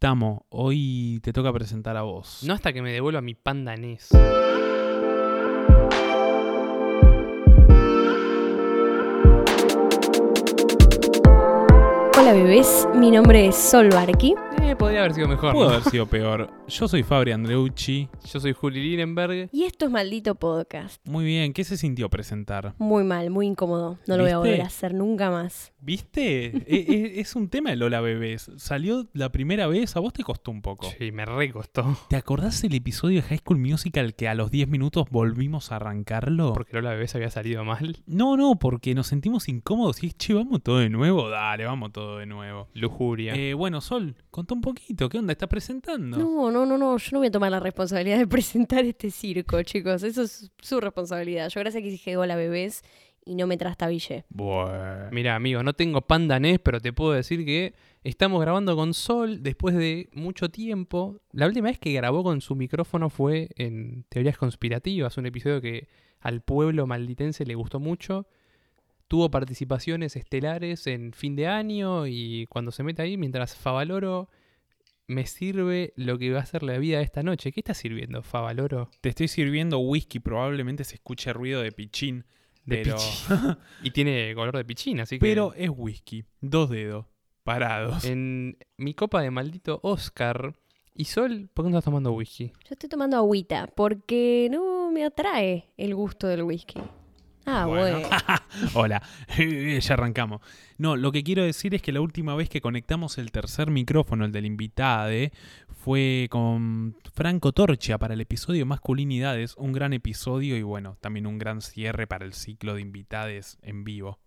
Estamos, hoy te toca presentar a vos. No hasta que me devuelva mi panda Hola bebés, mi nombre es Sol Barqui. Eh, podría haber sido mejor. Pudo ¿no? haber sido peor. Yo soy Fabri Andreucci. Yo soy Juli Linenberg. Y esto es Maldito Podcast. Muy bien, ¿qué se sintió presentar? Muy mal, muy incómodo. No lo voy a volver a hacer nunca más. ¿Viste? E- e- es un tema de Lola Bebés. Salió la primera vez, a vos te costó un poco. Sí, me recostó. ¿Te acordás el episodio de High School Musical que a los 10 minutos volvimos a arrancarlo? Porque Lola Bebés había salido mal. No, no, porque nos sentimos incómodos y es, che, vamos todo de nuevo. Dale, vamos todo de nuevo. Lujuria. Eh, bueno, Sol, contá un poquito. ¿Qué onda? ¿Estás presentando? No, no, no, no. Yo no voy a tomar la responsabilidad de presentar este circo, chicos. Eso es su responsabilidad. Yo gracias que dije hola bebés y no me trastabillé. Bueno. Mira, amigo, no tengo panda NES, pero te puedo decir que estamos grabando con Sol después de mucho tiempo. La última vez que grabó con su micrófono fue en Teorías Conspirativas, un episodio que al pueblo malditense le gustó mucho. Tuvo participaciones estelares en fin de año y cuando se mete ahí, mientras Favaloro me sirve lo que va a ser la vida de esta noche. ¿Qué está sirviendo, Favaloro? Te estoy sirviendo whisky, probablemente se escuche ruido de pichín. De pero, pichín. Y tiene color de pichín, así que... pero es whisky. Dos dedos. Parados. En mi copa de maldito Oscar. Y Sol, ¿por qué no estás tomando whisky? Yo estoy tomando agüita porque no me atrae el gusto del whisky. Ah, Bueno. bueno. Hola, ya arrancamos. No, lo que quiero decir es que la última vez que conectamos el tercer micrófono, el del invitade, fue con Franco Torcha para el episodio Masculinidades, un gran episodio y bueno, también un gran cierre para el ciclo de invitades en vivo.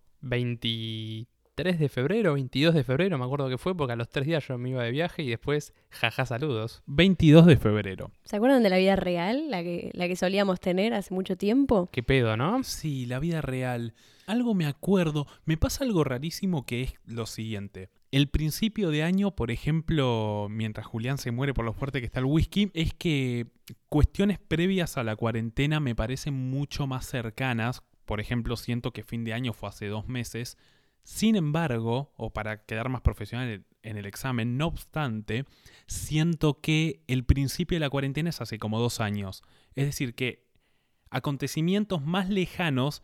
23 de febrero, 22 de febrero, me acuerdo que fue, porque a los tres días yo me iba de viaje y después, jaja, saludos. 22 de febrero. ¿Se acuerdan de la vida real? La que, la que solíamos tener hace mucho tiempo. ¿Qué pedo, no? Sí, la vida real. Algo me acuerdo. Me pasa algo rarísimo que es lo siguiente. El principio de año, por ejemplo, mientras Julián se muere por lo fuerte que está el whisky, es que cuestiones previas a la cuarentena me parecen mucho más cercanas. Por ejemplo, siento que fin de año fue hace dos meses. Sin embargo, o para quedar más profesional en el examen, no obstante, siento que el principio de la cuarentena es hace como dos años. Es decir, que acontecimientos más lejanos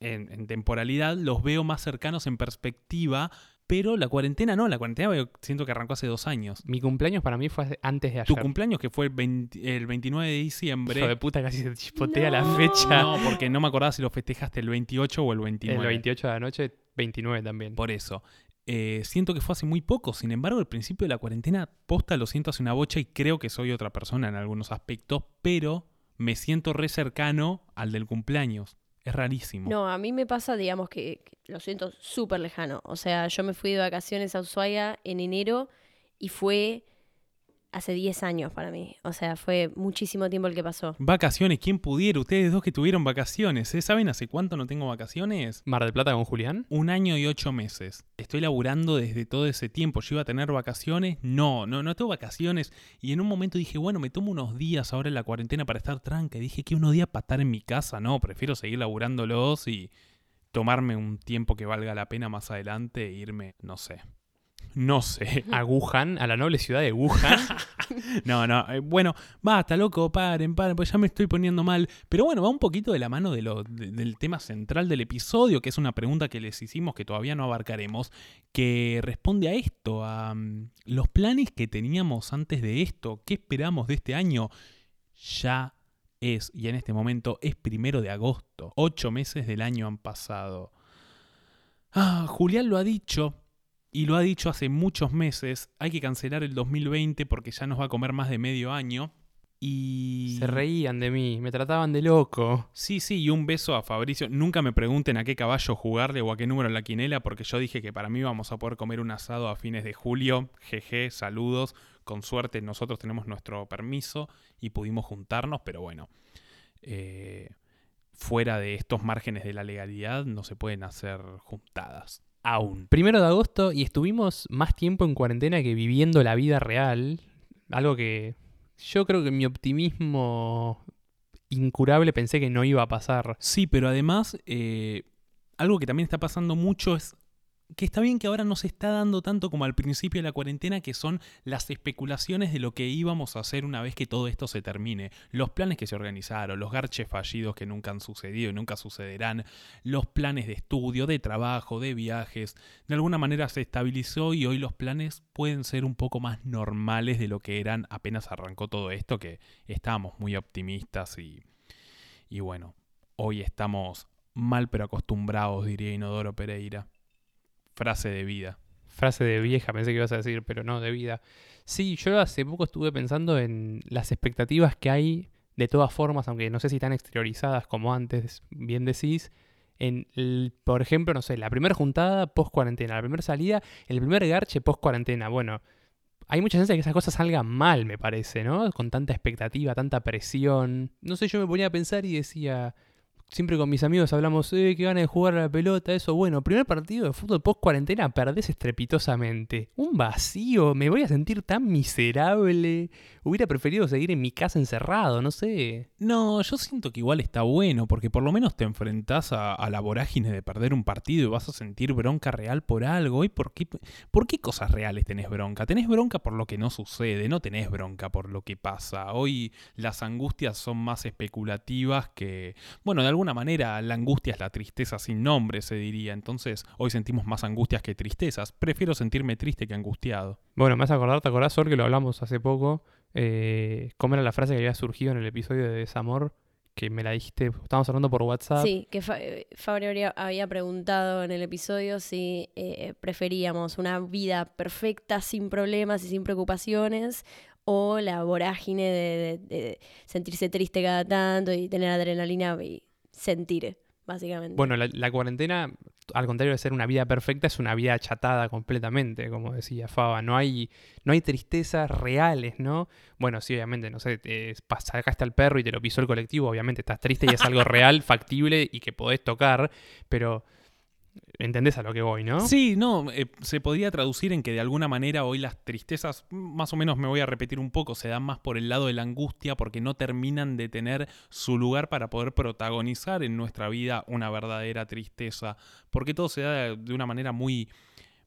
en, en temporalidad los veo más cercanos en perspectiva, pero la cuarentena no, la cuarentena siento que arrancó hace dos años. Mi cumpleaños para mí fue antes de Tu ayer. cumpleaños, que fue el, 20 el 29 de diciembre. Hijo de puta, casi se chispotea la fecha. No, porque no me acordaba si lo festejaste el 28 o el 29. El 28 de la noche, 29 también. Por eso. Eh, siento que fue hace muy poco. Sin embargo, el principio de la cuarentena, posta lo siento hace una bocha y creo que soy otra persona en algunos aspectos, pero me siento re cercano al del cumpleaños. Es rarísimo. No, a mí me pasa, digamos, que, que lo siento súper lejano. O sea, yo me fui de vacaciones a Ushuaia en enero y fue hace 10 años para mí. O sea, fue muchísimo tiempo el que pasó. Vacaciones, ¿quién pudiera? Ustedes dos que tuvieron vacaciones, ¿eh? ¿saben hace cuánto no tengo vacaciones? Mar del Plata con Julián. Un año y ocho meses. Estoy laburando desde todo ese tiempo. Yo iba a tener vacaciones. No, no, no tengo vacaciones. Y en un momento dije, bueno, me tomo unos días ahora en la cuarentena para estar tranca. Y dije que unos días para estar en mi casa. No, prefiero seguir laburándolos y tomarme un tiempo que valga la pena más adelante e irme, no sé. No sé. A Wuhan, a la noble ciudad de Wuhan. No, no, eh, bueno, basta, loco, paren, paren, pues ya me estoy poniendo mal. Pero bueno, va un poquito de la mano de lo, de- del tema central del episodio, que es una pregunta que les hicimos que todavía no abarcaremos, que responde a esto, a mm, los planes que teníamos antes de esto, qué esperamos de este año. Ya es, y en este momento es primero de agosto, ocho meses del año han pasado. Ah, Julián lo ha dicho, y lo ha dicho hace muchos meses, hay que cancelar el 2020 porque ya nos va a comer más de medio año. Y... Se reían de mí, me trataban de loco. Sí, sí, y un beso a Fabricio. Nunca me pregunten a qué caballo jugarle o a qué número en la quinela porque yo dije que para mí vamos a poder comer un asado a fines de julio. Jeje, saludos. Con suerte nosotros tenemos nuestro permiso y pudimos juntarnos, pero bueno. eh, fuera de estos márgenes de la legalidad no se pueden hacer juntadas. Aún. Primero de agosto y estuvimos más tiempo en cuarentena que viviendo la vida real. Algo que yo creo que mi optimismo incurable pensé que no iba a pasar. Sí, pero además, eh, algo que también está pasando mucho es que está bien que ahora no se está dando tanto como al principio de la cuarentena, que son las especulaciones de lo que íbamos a hacer una vez que todo esto se termine. Los planes que se organizaron, los garches fallidos que nunca han sucedido y nunca sucederán, los planes de estudio, de trabajo, de viajes. De alguna manera se estabilizó y hoy los planes pueden ser un poco más normales de lo que eran apenas arrancó todo esto, que estábamos muy optimistas y, y bueno, hoy estamos mal pero acostumbrados, diría Inodoro Pereira. Frase de vida. Frase de vieja, pensé que ibas a decir, pero no, de vida. Sí, yo hace poco estuve pensando en las expectativas que hay, de todas formas, aunque no sé si están exteriorizadas como antes, bien decís, en, por ejemplo, no sé, la primera juntada post cuarentena, la primera salida, el primer garche post cuarentena. Bueno, hay mucha chance de que esas cosas salgan mal, me parece, ¿no? Con tanta expectativa, tanta presión. No sé, yo me ponía a pensar y decía, siempre con mis amigos hablamos, eh, qué ganas de jugar a la pelota, eso. Bueno, primer partido de fútbol post cuarentena, perdés estrepitosamente. Un vacío, me voy a sentir tan miserable. Hubiera preferido seguir en mi casa encerrado, no sé. No, yo siento que igual está bueno, porque por lo menos te enfrentás a, a la vorágine de perder un partido y vas a sentir bronca real por algo. ¿Y por qué, cosas reales tenés bronca? Tenés bronca por lo que no sucede, no tenés bronca por lo que pasa. Hoy las angustias son más especulativas que... Bueno, de alguna manera la angustia es la tristeza sin nombre, se diría. Entonces hoy sentimos más angustias que tristezas. Prefiero sentirme triste que angustiado. Bueno, me vas a acordar, ¿te acordás, Sor, que lo hablamos hace poco? Eh, ¿Cómo era la frase que había surgido en el episodio de Desamor? Que me la dijiste, estábamos hablando por WhatsApp. Sí, que Fa- eh, Fabri había preguntado en el episodio si eh, preferíamos una vida perfecta, sin problemas y sin preocupaciones, o la vorágine de, de- de sentirse triste cada tanto y tener adrenalina y sentir, básicamente. Bueno, la, la cuarentena, al contrario de ser una vida perfecta, es una vida achatada completamente, como decía Faba. No hay, no hay tristezas reales, ¿no? Bueno, sí, obviamente, no sé, te, está el perro y te lo pisó el colectivo, obviamente estás triste y es algo real, factible y que podés tocar, pero entendés a lo que voy, ¿no? Sí, no, eh, se podría traducir en que de alguna manera hoy las tristezas, mm, más o menos me voy a repetir un poco, se dan más por el lado de la angustia porque no terminan de tener su lugar para poder protagonizar en nuestra vida una verdadera tristeza, porque todo se da de, de una manera muy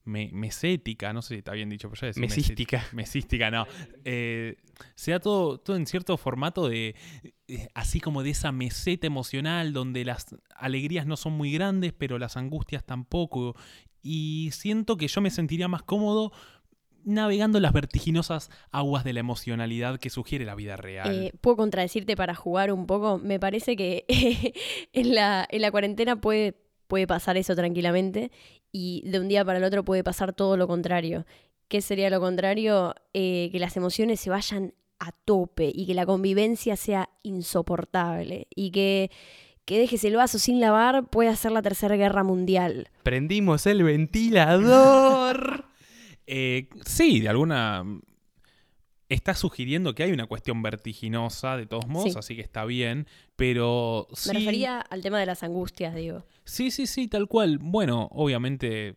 me- mesética, no sé si está bien dicho, pero ya decía Mesística. mesística, no. Eh, se da todo, todo en cierto formato de, eh, así como de esa meseta emocional, donde las alegrías no son muy grandes, pero las angustias tampoco. Y siento que yo me sentiría más cómodo navegando las vertiginosas aguas de la emocionalidad que sugiere la vida real. Eh, Puedo contradecirte para jugar un poco. Me parece que en, la, en la cuarentena puede, puede pasar eso tranquilamente y de un día para el otro puede pasar todo lo contrario. ¿Qué sería lo contrario? Eh, que las emociones se vayan a tope y que la convivencia sea insoportable y que, que dejes el vaso sin lavar puede ser la tercera guerra mundial. Prendimos el ventilador. Eh, sí, de alguna... Está sugiriendo que hay una cuestión vertiginosa, de todos modos, Sí. así que está bien, pero sí... Me refería al tema de las angustias, digo. Sí, sí, sí, tal cual. Bueno, obviamente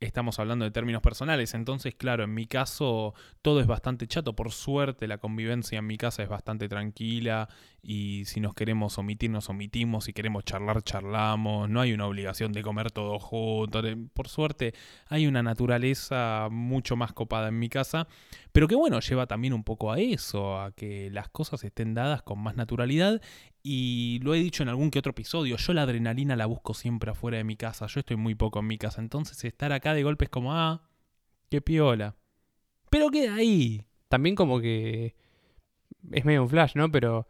estamos hablando de términos personales, entonces, claro, en mi caso todo es bastante chato. Por suerte, la convivencia en mi casa es bastante tranquila y si nos queremos omitir, nos omitimos. Si queremos charlar, charlamos. No hay una obligación de comer todos juntos. De- Por suerte, hay una naturaleza mucho más copada en mi casa, pero que bueno, lleva también un poco a eso, a que las cosas estén dadas con más naturalidad y lo he dicho en algún que otro episodio, yo la adrenalina la busco siempre afuera de mi casa, yo estoy muy poco en mi casa, entonces estar acá de golpe es como, ah, qué piola. Pero queda ahí. También como que es medio un flash, ¿no? Pero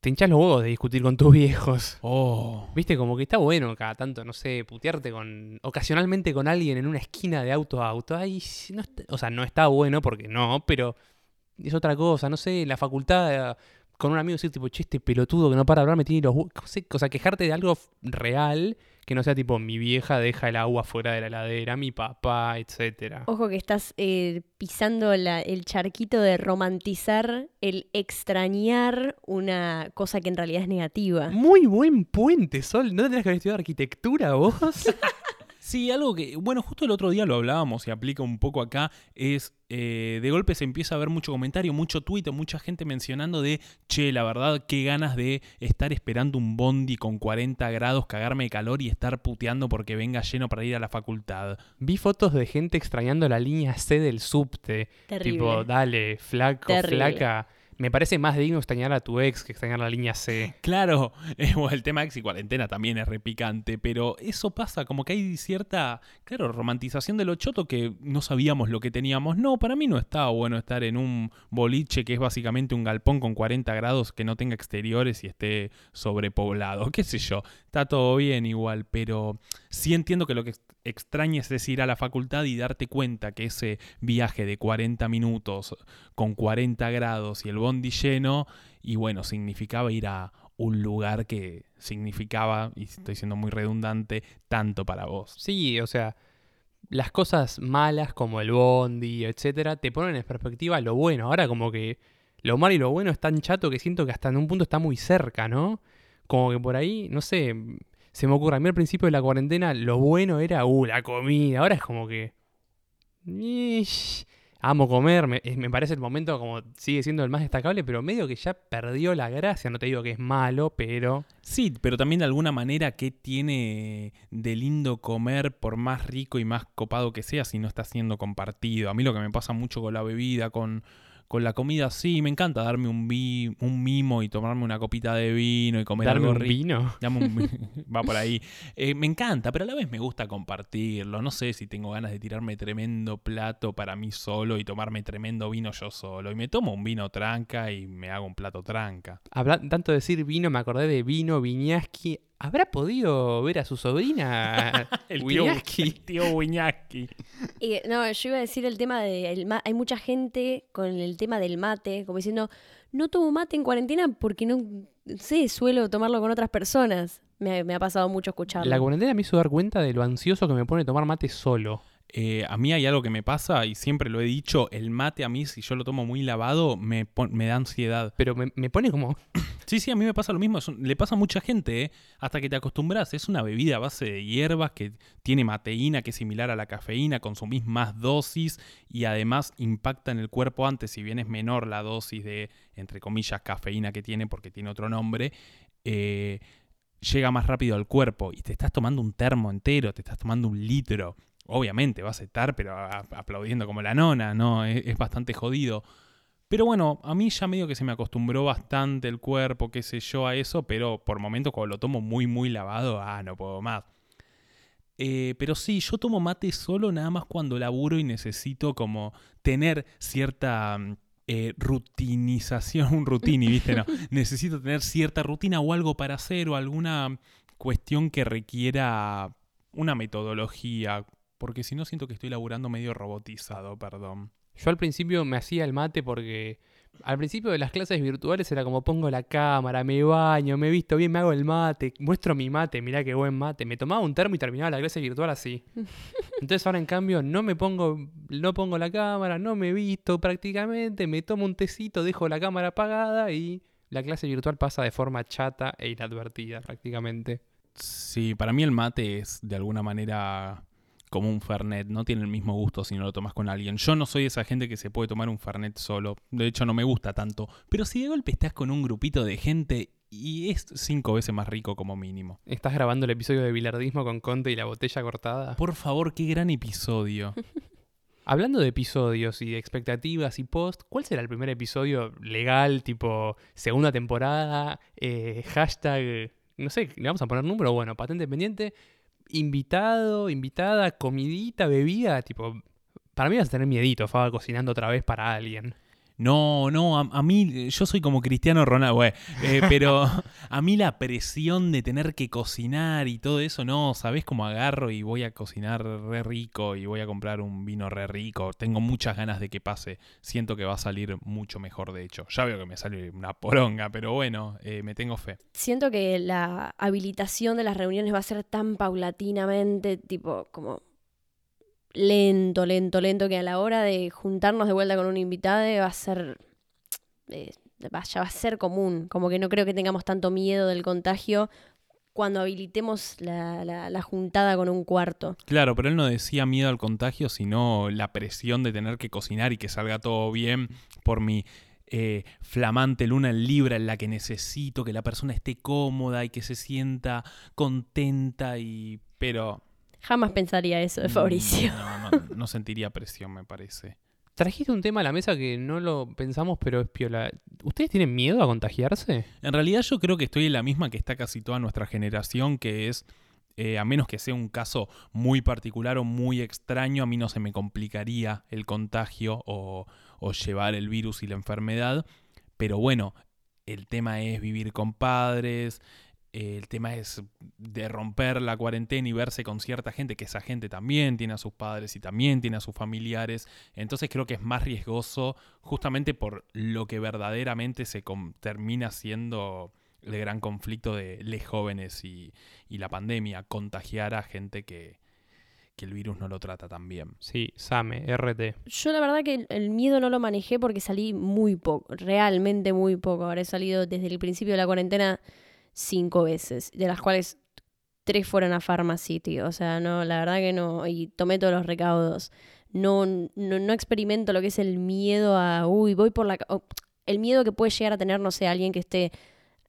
te hinchas los huevos de discutir con tus viejos. Oh. Viste, como que está bueno cada tanto, no sé, putearte con ocasionalmente con alguien en una esquina de auto a auto. Ay, sí, no está- o sea, no está bueno porque no, pero es otra cosa, no sé, la facultad con un amigo decir tipo, che, este pelotudo que no para de hablar me tiene los hue-". no sé, O sea, quejarte de algo real que no sea tipo, mi vieja deja el agua fuera de la heladera, mi papá, etcétera. Ojo que estás eh, pisando la- el charquito de romantizar el extrañar una cosa que en realidad es negativa. Muy buen puente, Sol. ¿No tendrías que haber estudiado arquitectura vos? Sí, algo que, bueno, justo el otro día lo hablábamos y aplica un poco acá, es eh, de golpe se empieza a ver mucho comentario, mucho tuit, mucha gente mencionando de, che, la verdad, qué ganas de estar esperando un bondi con 40 grados, cagarme de calor y estar puteando porque venga lleno para ir a la facultad. Vi fotos de gente extrañando la línea C del subte. Terrible. Tipo, dale, flaco, Terrible. flaca. Me parece más digno extrañar a tu ex que extrañar la línea C. Claro, el tema ex y cuarentena también es repicante, pero eso pasa, como que hay cierta, claro, romantización de lo choto que no sabíamos lo que teníamos. No, para mí no estaba bueno estar en un boliche que es básicamente un galpón con 40 grados que no tenga exteriores y esté sobrepoblado, qué sé yo, está todo bien igual, pero sí entiendo que lo que extrañes es ir a la facultad y darte cuenta que ese viaje de 40 minutos con 40 grados y el bondi lleno, y bueno, significaba ir a un lugar que significaba, y estoy siendo muy redundante, tanto para vos. Sí, o sea, las cosas malas como el bondi, etcétera, te ponen en perspectiva lo bueno. Ahora como que lo malo y lo bueno es tan chato que siento que hasta en un punto está muy cerca, ¿no? Como que por ahí, no sé, se me ocurre, a mí al principio de la cuarentena lo bueno era, uh, la comida. Ahora es como que... amo comer, me, es- me parece el momento como sigue siendo el más destacable, pero medio que ya perdió la gracia. No te digo que es malo, pero... Sí, pero también de alguna manera, ¿qué tiene de lindo comer por más rico y más copado que sea si no está siendo compartido? A mí lo que me pasa mucho con la bebida, con, con la comida, sí, me encanta darme un, vi- un mimo y tomarme una copita de vino y comer Darme algo un vino. Dame un vi- va por ahí. Eh, me encanta, pero a la vez me gusta compartirlo. No sé si tengo ganas de tirarme tremendo plato para mí solo y tomarme tremendo vino yo solo. Y me tomo un vino tranca y me hago un plato tranca. Habla, tanto decir vino, me acordé de vino, Viñaski. ¿Habrá podido ver a su sobrina? El tío, el tío Wiñaski. No, yo iba a decir el tema de... el hay mucha gente con el tema del mate, como diciendo, no tomo mate en cuarentena porque no sé, suelo tomarlo con otras personas. Me, me ha pasado mucho escucharlo. La cuarentena me hizo dar cuenta de lo ansioso que me pone tomar mate solo. Eh, a mí hay algo que me pasa y siempre lo he dicho, el mate a mí si yo lo tomo muy lavado me, da ansiedad. Pero me, me pone como. Sí, sí, a mí me pasa lo mismo, un- le pasa a mucha gente, ¿eh? hasta que te acostumbras, es una bebida a base de hierbas que tiene mateína que es similar a la cafeína, consumís más dosis y además impacta en el cuerpo antes, si bien es menor la dosis de, entre comillas, cafeína que tiene porque tiene otro nombre, eh, llega más rápido al cuerpo y te estás tomando un termo entero, te estás tomando un litro. Obviamente vas a estar, pero a- aplaudiendo como la nona, ¿no? Es, es bastante jodido. Pero bueno, a mí ya medio que se me acostumbró bastante el cuerpo, qué sé yo, a eso, pero por momentos cuando lo tomo muy, muy lavado, ah, no puedo más. Eh, pero sí, yo tomo mate solo nada más cuando laburo y necesito como tener cierta mm, eh, rutinización, un rutini, ¿viste? No, necesito tener cierta rutina o algo para hacer o alguna cuestión que requiera una metodología, porque si no siento que estoy laburando medio robotizado, perdón. Yo al principio me hacía el mate porque. Al principio de las clases virtuales era como pongo la cámara, me baño, me visto bien, me hago el mate, muestro mi mate, mirá qué buen mate. Me tomaba un termo y terminaba la clase virtual así. Entonces ahora en cambio no me pongo, no pongo la cámara, no me visto prácticamente, me tomo un tecito, dejo la cámara apagada y la clase virtual pasa de forma chata e inadvertida prácticamente. Sí, para mí el mate es de alguna manera como un Fernet, no tiene el mismo gusto si no lo tomas con alguien. Yo no soy esa gente que se puede tomar un Fernet solo, de hecho no me gusta tanto, pero si de golpe estás con un grupito de gente y es cinco veces más rico como mínimo. ¿Estás grabando el episodio de bilardismo con Conte y la botella cortada? Por favor, qué gran episodio. Hablando de episodios y de expectativas y post, ¿cuál será el primer episodio legal, tipo segunda temporada, eh, hashtag, no sé, le vamos a poner número, bueno, patente pendiente, invitado, invitada, comidita, bebida, tipo, para mí vas a tener miedito, Faba cocinando otra vez para alguien. No, no, a, mí, yo soy como Cristiano Ronaldo, güey, eh, pero a mí la presión de tener que cocinar y todo eso, no, ¿sabés cómo agarro y voy a cocinar re rico y voy a comprar un vino re rico? Tengo muchas ganas de que pase, siento que va a salir mucho mejor de hecho. Ya veo que me sale una poronga, pero bueno, eh, me tengo fe. Siento que la habilitación de las reuniones va a ser tan paulatinamente, tipo, como lento, lento, lento, que a la hora de juntarnos de vuelta con un invitado va a ser. eh, va- ya va a ser común. Como que no creo que tengamos tanto miedo del contagio cuando habilitemos la, la- la juntada con un cuarto. Claro, pero él no decía miedo al contagio, sino la presión de tener que cocinar y que salga todo bien por mi eh, flamante luna en Libra en la que necesito que la persona esté cómoda y que se sienta contenta y... Pero... Jamás pensaría eso de Fabricio. No, no, no sentiría presión, me parece. Trajiste un tema a la mesa que no lo pensamos, pero es piola. ¿Ustedes tienen miedo a contagiarse? En realidad yo creo que estoy en la misma que está casi toda nuestra generación, que es, eh, a menos que sea un caso muy particular o muy extraño, a mí no se me complicaría el contagio o, o llevar el virus y la enfermedad. Pero bueno, el tema es vivir con padres, el tema es de romper la cuarentena y verse con cierta gente, que esa gente también tiene a sus padres y también tiene a sus familiares. Entonces creo que es más riesgoso justamente por lo que verdaderamente se com- termina siendo el gran conflicto de les jóvenes y, y la pandemia, contagiar a gente que, que el virus no lo trata tan bien. Sí, Same, RT. Yo la verdad que el- el miedo no lo manejé porque salí muy poco, realmente muy poco. Habré salido desde el principio de la cuarentena cinco veces, de las cuales tres fueron a Pharmacity. O sea, no, la verdad que no. Y tomé todos los recaudos. No, no, no experimento lo que es el miedo a, uy, voy por la... el miedo que puede llegar a tener, no sé, alguien que esté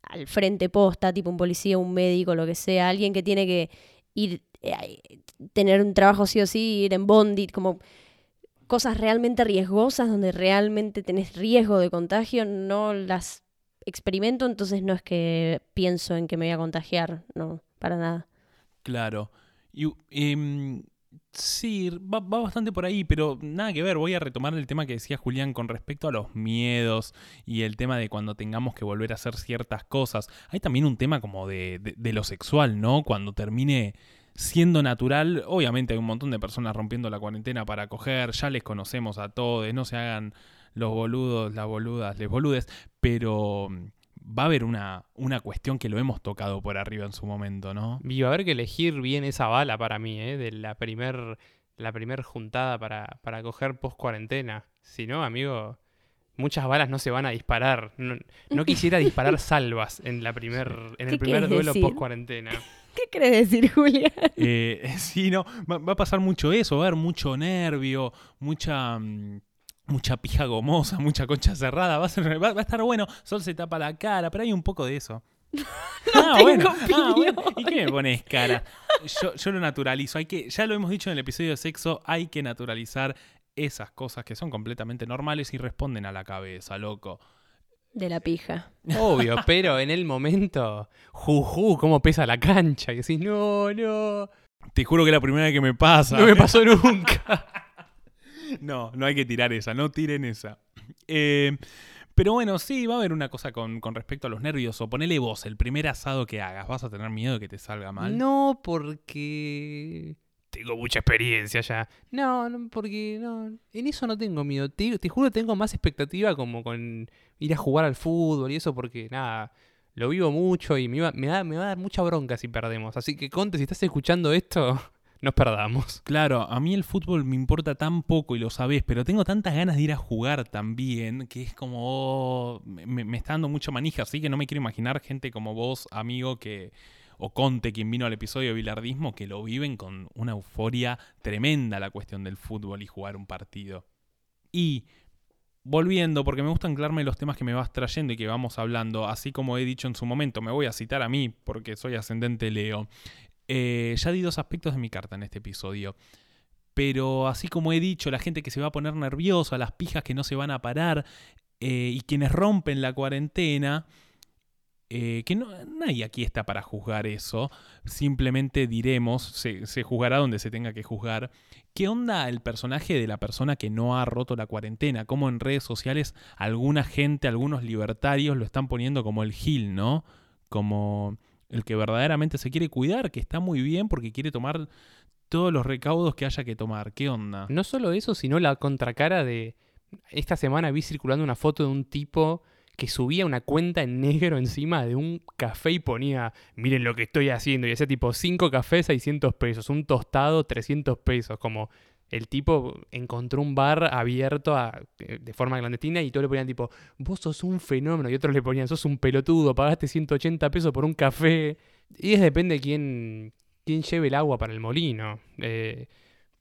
al frente posta, tipo un policía, un médico, lo que sea, alguien que tiene que ir, eh, tener un trabajo sí o sí, ir en bondi, como cosas realmente riesgosas, donde realmente tenés riesgo de contagio, no las experimento, entonces no es que pienso en que me voy a contagiar, no, para nada. Claro. Y, em, sí, va, bastante por ahí, pero nada que ver. Voy a retomar el tema que decía Julián con respecto a los miedos y el tema de cuando tengamos que volver a hacer ciertas cosas. Hay también un tema como de, de- de lo sexual, ¿no? Cuando termine siendo natural, obviamente hay un montón de personas rompiendo la cuarentena para coger, ya les conocemos a todos, no se hagan los boludos, las boludas, les boludes, pero mm, va a haber una, una cuestión que lo hemos tocado por arriba en su momento, ¿no? Y va a haber que elegir bien esa bala para mí, ¿eh? De la primer, la primer juntada para, para coger post cuarentena. Si no, amigo, muchas balas no se van a disparar. No, no quisiera disparar salvas en la primer, en ¿Qué el primer duelo decir? post cuarentena. ¿Qué querés decir, Julia? Eh, sí, no, va, va a pasar mucho eso, va a haber mucho nervio, mucha mm, mucha pija gomosa, mucha concha cerrada, va a, ser- va- va a estar bueno, Sol se tapa la cara, pero hay un poco de eso. ah, tengo opinión. ¿Y qué me pones cara? Yo, yo lo naturalizo, hay que, ya lo hemos dicho en el episodio de sexo, hay que naturalizar esas cosas que son completamente normales y responden a la cabeza, loco. De la pija. Obvio, pero en el momento, juju, cómo pesa la cancha. Y decís, no, no, Te juro que es la primera vez que me pasa. no me pasó nunca. No, no hay que tirar esa, no tiren esa. Eh, pero bueno, sí, va a haber una cosa con, con respecto a los nervios. O ponele vos, el primer asado que hagas, ¿vas a tener miedo de que te salga mal? No, porque tengo mucha experiencia ya. No, no, porque no, en eso no tengo miedo. Te, te juro tengo más expectativa como con ir a jugar al fútbol y eso porque nada, lo vivo mucho y me, iba- me, da, me va a dar mucha bronca si perdemos. Así que Conte, si estás escuchando esto, nos perdamos. Claro, a mí el fútbol me importa tan poco y lo sabés, pero tengo tantas ganas de ir a jugar también que es como. oh, me, está dando mucha manija, así que no me quiero imaginar gente como vos, amigo, que. O Conte, quien vino al episodio de Bilardismo, que lo viven con una euforia tremenda la cuestión del fútbol y jugar un partido. Y volviendo, porque me gusta anclarme los temas que me vas trayendo y que vamos hablando, así como he dicho en su momento, me voy a citar a mí porque soy ascendente Leo. Eh, ya di dos aspectos de mi carta en este episodio. Pero así como he dicho, la gente que se va a poner nerviosa, las pijas que no se van a parar eh, y quienes rompen la cuarentena, eh, que no, nadie aquí está para juzgar eso, simplemente diremos, se, se juzgará donde se tenga que juzgar, ¿qué onda el personaje de la persona que no ha roto la cuarentena? Como en redes sociales alguna gente, algunos libertarios lo están poniendo como el Gil, ¿no? Como el que verdaderamente se quiere cuidar, que está muy bien porque quiere tomar todos los recaudos que haya que tomar. ¿Qué onda? No solo eso, sino la contracara de... Esta semana vi circulando una foto de un tipo que subía una cuenta en negro encima de un café y ponía, miren lo que estoy haciendo, y hacía tipo 5 cafés, 600 pesos, un tostado, 300 pesos, como, El tipo encontró un bar abierto a- de forma clandestina y todos le ponían tipo, vos sos un fenómeno. Y otros le ponían, sos un pelotudo, pagaste 180 pesos por un café. Y es depende de quién, quién lleve el agua para el molino. Eh,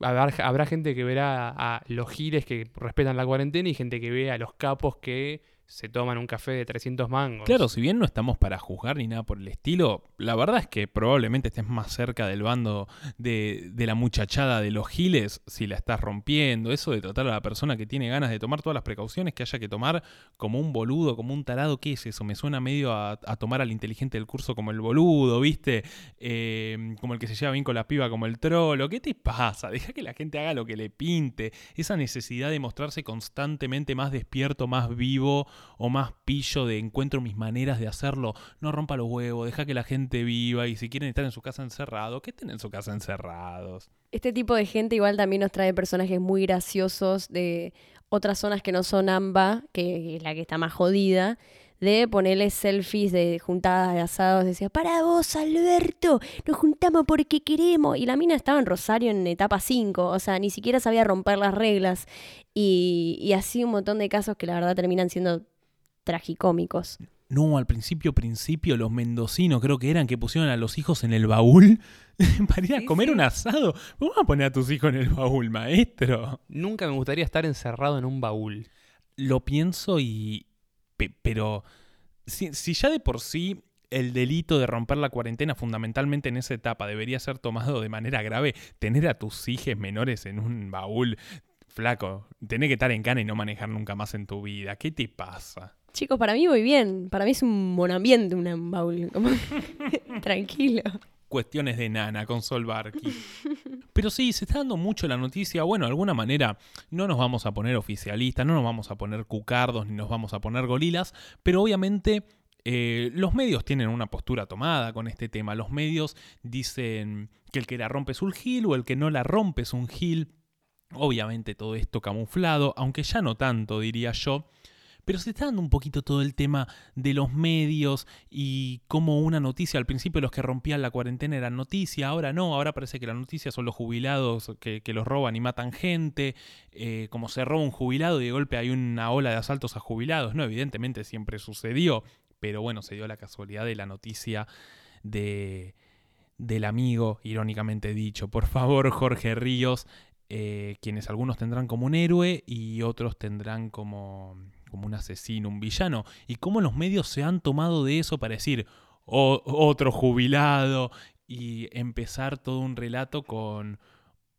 habrá, habrá gente que verá a los giles que respetan la cuarentena y gente que ve a los capos que se toman un café de 300 mangos. Claro, si bien no estamos para juzgar ni nada por el estilo, la verdad es que probablemente estés más cerca del bando de, de la muchachada de los giles si la estás rompiendo. Eso de tratar a la persona que tiene ganas de tomar todas las precauciones que haya que tomar como un boludo, como un tarado, ¿qué es eso? Me suena medio a, a tomar al inteligente del curso como el boludo, ¿viste? Eh, como el que se lleva bien con la piba, como el trolo. ¿Qué te pasa? Deja que la gente haga lo que le pinte. Esa necesidad de mostrarse constantemente más despierto, más vivo o más pillo de encuentro mis maneras de hacerlo. No rompa los huevos, deja que la gente viva y si quieren estar en su casa encerrados, que estén en su casa encerrados. Este tipo de gente igual también nos trae personajes muy graciosos de otras zonas que no son AMBA, que es la que está más jodida, de ponerle selfies de juntadas de asados. Decía, para vos, Alberto, nos juntamos porque queremos. Y la mina estaba en Rosario en etapa 5, o sea, ni siquiera sabía romper las reglas. Y, y así un montón de casos que la verdad terminan siendo tragicómicos. No, al principio, principio, los mendocinos creo que eran que pusieron a los hijos en el baúl para ir a Sí, comer sí. un asado. ¿Cómo vas a poner a tus hijos en el baúl, maestro? Nunca me gustaría estar encerrado en un baúl. Lo pienso y... pe- Pero si, ya de por sí el delito de romper la cuarentena fundamentalmente en esa etapa debería ser tomado de manera grave, tener a tus hijos menores en un baúl, flaco, tenés que estar en cana y no manejar nunca más en tu vida. ¿Qué te pasa? Chicos, para mí muy bien. Para mí es un buen ambiente un baúl. Tranquilo. Cuestiones de nana con Sol. Pero sí, se está dando mucho la noticia. Bueno, de alguna manera no nos vamos a poner oficialistas, no nos vamos a poner cucardos, ni nos vamos a poner gorilas, pero obviamente eh, los medios tienen una postura tomada con este tema. Los medios dicen que el que la rompe es un gil o el que no la rompe es un gil. Obviamente todo esto camuflado, aunque ya no tanto, diría yo. Pero se está dando un poquito todo el tema de los medios y cómo una noticia, al principio los que rompían la cuarentena eran noticia, ahora no, ahora parece que la noticia son los jubilados que, los roban y matan gente, eh, como se roba un jubilado y de golpe hay una ola de asaltos a jubilados, no, evidentemente siempre sucedió, pero bueno, se dio la casualidad de la noticia de del amigo, irónicamente dicho. Por favor, Jorge Ríos, eh, quienes algunos tendrán como un héroe y otros tendrán como, como un asesino, un villano. Y cómo los medios se han tomado de eso para decir "O- otro jubilado y empezar todo un relato con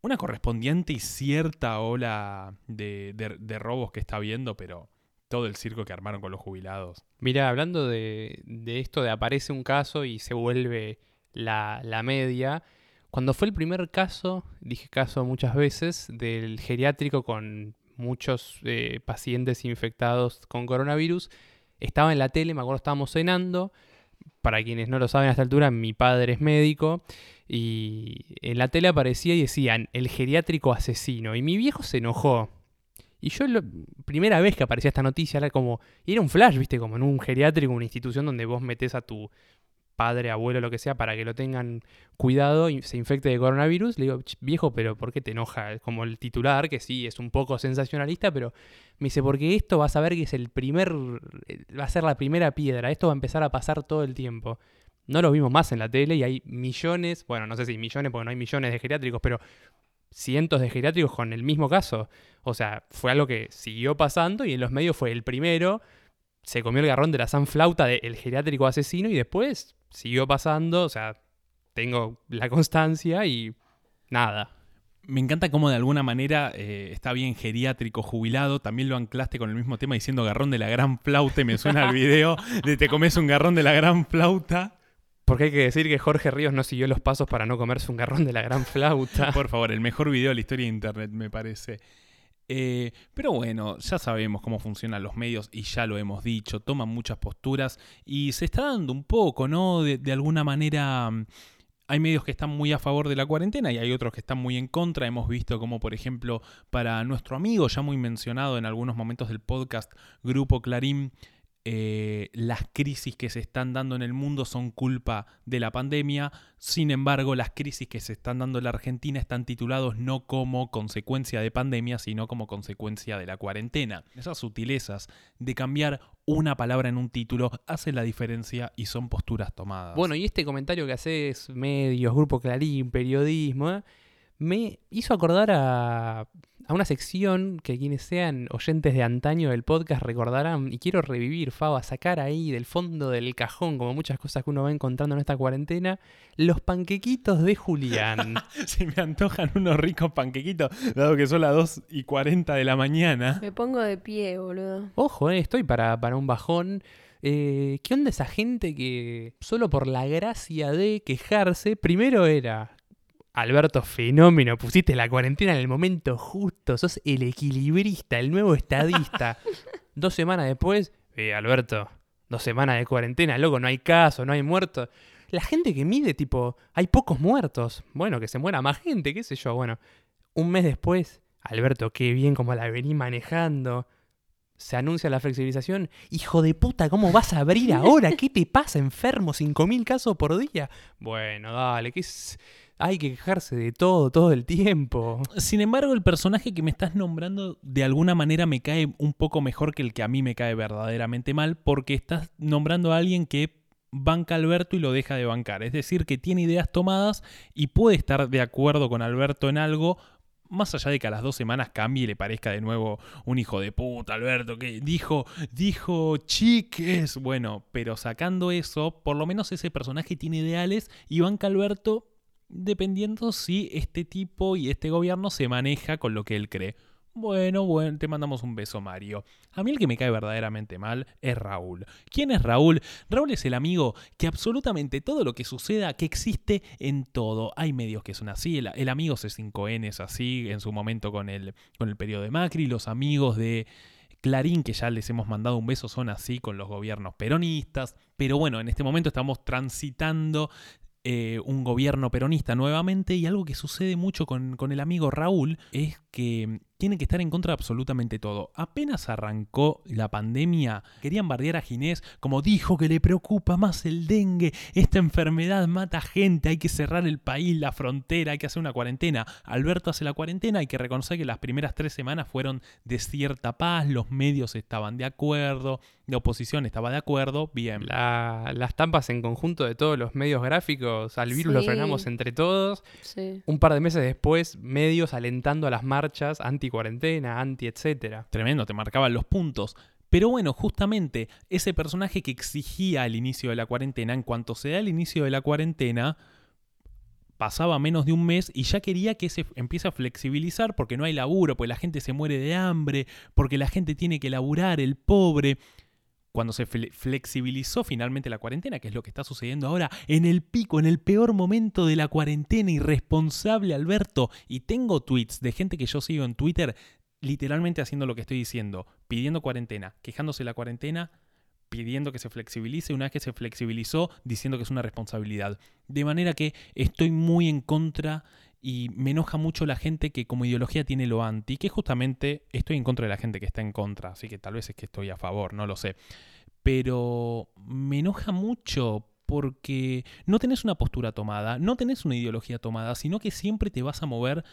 una correspondiente y cierta ola de, robos que está habiendo, pero todo el circo que armaron con los jubilados. Mira, hablando de, de esto de aparece un caso y se vuelve la, la media, cuando fue el primer caso, dije caso muchas veces, del geriátrico con muchos eh, pacientes infectados con coronavirus, estaba en la tele, me acuerdo estábamos cenando, para quienes no lo saben a esta altura, mi padre es médico, y en la tele aparecía y decían, el geriátrico asesino, y mi viejo se enojó. Y yo, la primera vez que aparecía esta noticia, era como, y era un flash, viste, como en un geriátrico, una institución donde vos metés a tu padre, abuelo, lo que sea, para que lo tengan cuidado y se infecte de coronavirus. Le digo, "Ch, viejo, pero ¿por qué te enoja? Como el titular, que sí, es un poco sensacionalista, pero me dice, porque esto vas a ver que es el primer, eh, va a ser la primera piedra, esto va a empezar a pasar todo el tiempo. No lo vimos más en la tele y hay millones, bueno, no sé si millones, porque no hay millones de geriátricos, pero cientos de geriátricos con el mismo caso. O sea, fue algo que siguió pasando y en los medios fue el primero. Se comió el garrón de la sanflauta del geriátrico asesino y después siguió pasando. O sea, tengo la constancia y nada. Me encanta cómo de alguna manera eh, está bien geriátrico, jubilado. También lo anclaste con el mismo tema diciendo garrón de la gran flauta. Y me suena el video de te comes un garrón de la gran flauta. Porque hay que decir que Jorge Ríos no siguió los pasos para no comerse un garrón de la gran flauta. Por favor, el mejor video de la historia de internet, me parece. Eh, pero bueno, ya sabemos cómo funcionan los medios y ya lo hemos dicho, toman muchas posturas y se está dando un poco, ¿no? De, de alguna manera mm, hay medios que están muy a favor de la cuarentena y hay otros que están muy en contra. Hemos visto como, por ejemplo, para nuestro amigo, ya muy mencionado en algunos momentos del podcast, Grupo Clarín, eh, las crisis que se están dando en el mundo son culpa de la pandemia. Sin embargo, las crisis que se están dando en la Argentina están titulados no como consecuencia de pandemia, sino como consecuencia de la cuarentena. Esas sutilezas de cambiar una palabra en un título hacen la diferencia y son posturas tomadas. Bueno, y este comentario que haces, medios, Grupo Clarín, periodismo, ¿eh? me hizo acordar a, a una sección que quienes sean oyentes de antaño del podcast recordarán, y quiero revivir, Faba, sacar ahí del fondo del cajón, como muchas cosas que uno va encontrando en esta cuarentena, los panquequitos de Julián. Se me antojan unos ricos panquequitos, dado que son las 2 y 40 de la mañana. Me pongo de pie, boludo. Ojo, eh, estoy para, para un bajón. Eh, ¿Qué onda esa gente que solo por la gracia de quejarse, primero era Alberto Fenómeno, pusiste la cuarentena en el momento justo, sos el equilibrista, el nuevo estadista. dos semanas después, eh, Alberto, dos semanas de cuarentena, loco, no hay caso, no hay muertos. La gente que mide, tipo, hay pocos muertos. Bueno, que se muera más gente, qué sé yo. Bueno, un mes después, Alberto, qué bien como la vení manejando. Se anuncia la flexibilización. Hijo de puta, ¿cómo vas a abrir ahora? ¿Qué te pasa, enfermo? ¿5.000 casos por día? Bueno, dale, ¿qué es? Hay que quejarse de todo, todo el tiempo. Sin embargo, el personaje que me estás nombrando de alguna manera me cae un poco mejor que el que a mí me cae verdaderamente mal, porque estás nombrando a alguien que banca a Alberto y lo deja de bancar. Es decir, que tiene ideas tomadas y puede estar de acuerdo con Alberto en algo, más allá de que a las dos semanas cambie y le parezca de nuevo un hijo de puta, Alberto, que dijo, dijo chiques. Bueno, pero sacando eso, por lo menos ese personaje tiene ideales y banca Alberto dependiendo si este tipo y este gobierno se maneja con lo que él cree. Bueno, bueno, te mandamos un beso, Mario. A mí el que me cae verdaderamente mal es Raúl. ¿Quién es Raúl? Raúl es el amigo que absolutamente todo lo que suceda, que existe en todo. Hay medios que son así. El, amigo C5N es así en su momento con el, con el periodo de Macri. Los amigos de Clarín, que ya les hemos mandado un beso, son así con los gobiernos peronistas. Pero bueno, en este momento estamos transitando eh, un gobierno peronista nuevamente y algo que sucede mucho con, con el amigo Raúl es que tiene que estar en contra de absolutamente todo. Apenas arrancó la pandemia, querían bardear a Ginés como dijo que le preocupa más el dengue, esta enfermedad mata gente, hay que cerrar el país, la frontera, hay que hacer una cuarentena. Alberto hace la cuarentena, hay que reconocer que las primeras tres semanas fueron de cierta paz, los medios estaban de acuerdo, la oposición estaba de acuerdo, bien. las tampas en conjunto de todos los medios gráficos, al virus lo frenamos entre todos. Sí. Un par de meses después, medios alentando a las marchas anti-cuarentena, anti-etcétera. Tremendo, te marcaban los puntos. Pero bueno, justamente ese personaje que exigía el inicio de la cuarentena, en cuanto se da el inicio de la cuarentena, pasaba menos de un mes y ya quería que se empiece a flexibilizar porque no hay laburo, porque la gente se muere de hambre, porque la gente tiene que laburar, el pobre cuando se flexibilizó finalmente la cuarentena, que es lo que está sucediendo ahora, en el pico, en el peor momento de la cuarentena, irresponsable Alberto, y tengo tweets de gente que yo sigo en Twitter literalmente haciendo lo que estoy diciendo, pidiendo cuarentena, quejándose de la cuarentena, pidiendo que se flexibilice, una vez que se flexibilizó, diciendo que es una responsabilidad. De manera que estoy muy en contra y me enoja mucho la gente que como ideología tiene lo anti, que justamente estoy en contra de la gente que está en contra, así que tal vez es que estoy a favor, no lo sé. Pero me enoja mucho porque no tenés una postura tomada, no tenés una ideología tomada, sino que siempre te vas a mover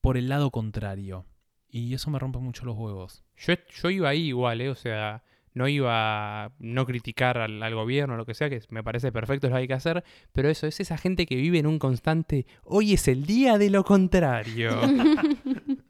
por el lado contrario. Y eso me rompe mucho los huevos. Yo, yo iba ahí igual, ¿eh? O sea, no iba a no criticar al, gobierno o lo que sea, que me parece perfecto, lo hay que hacer, pero eso es esa gente que vive en un constante, hoy es el día de lo contrario.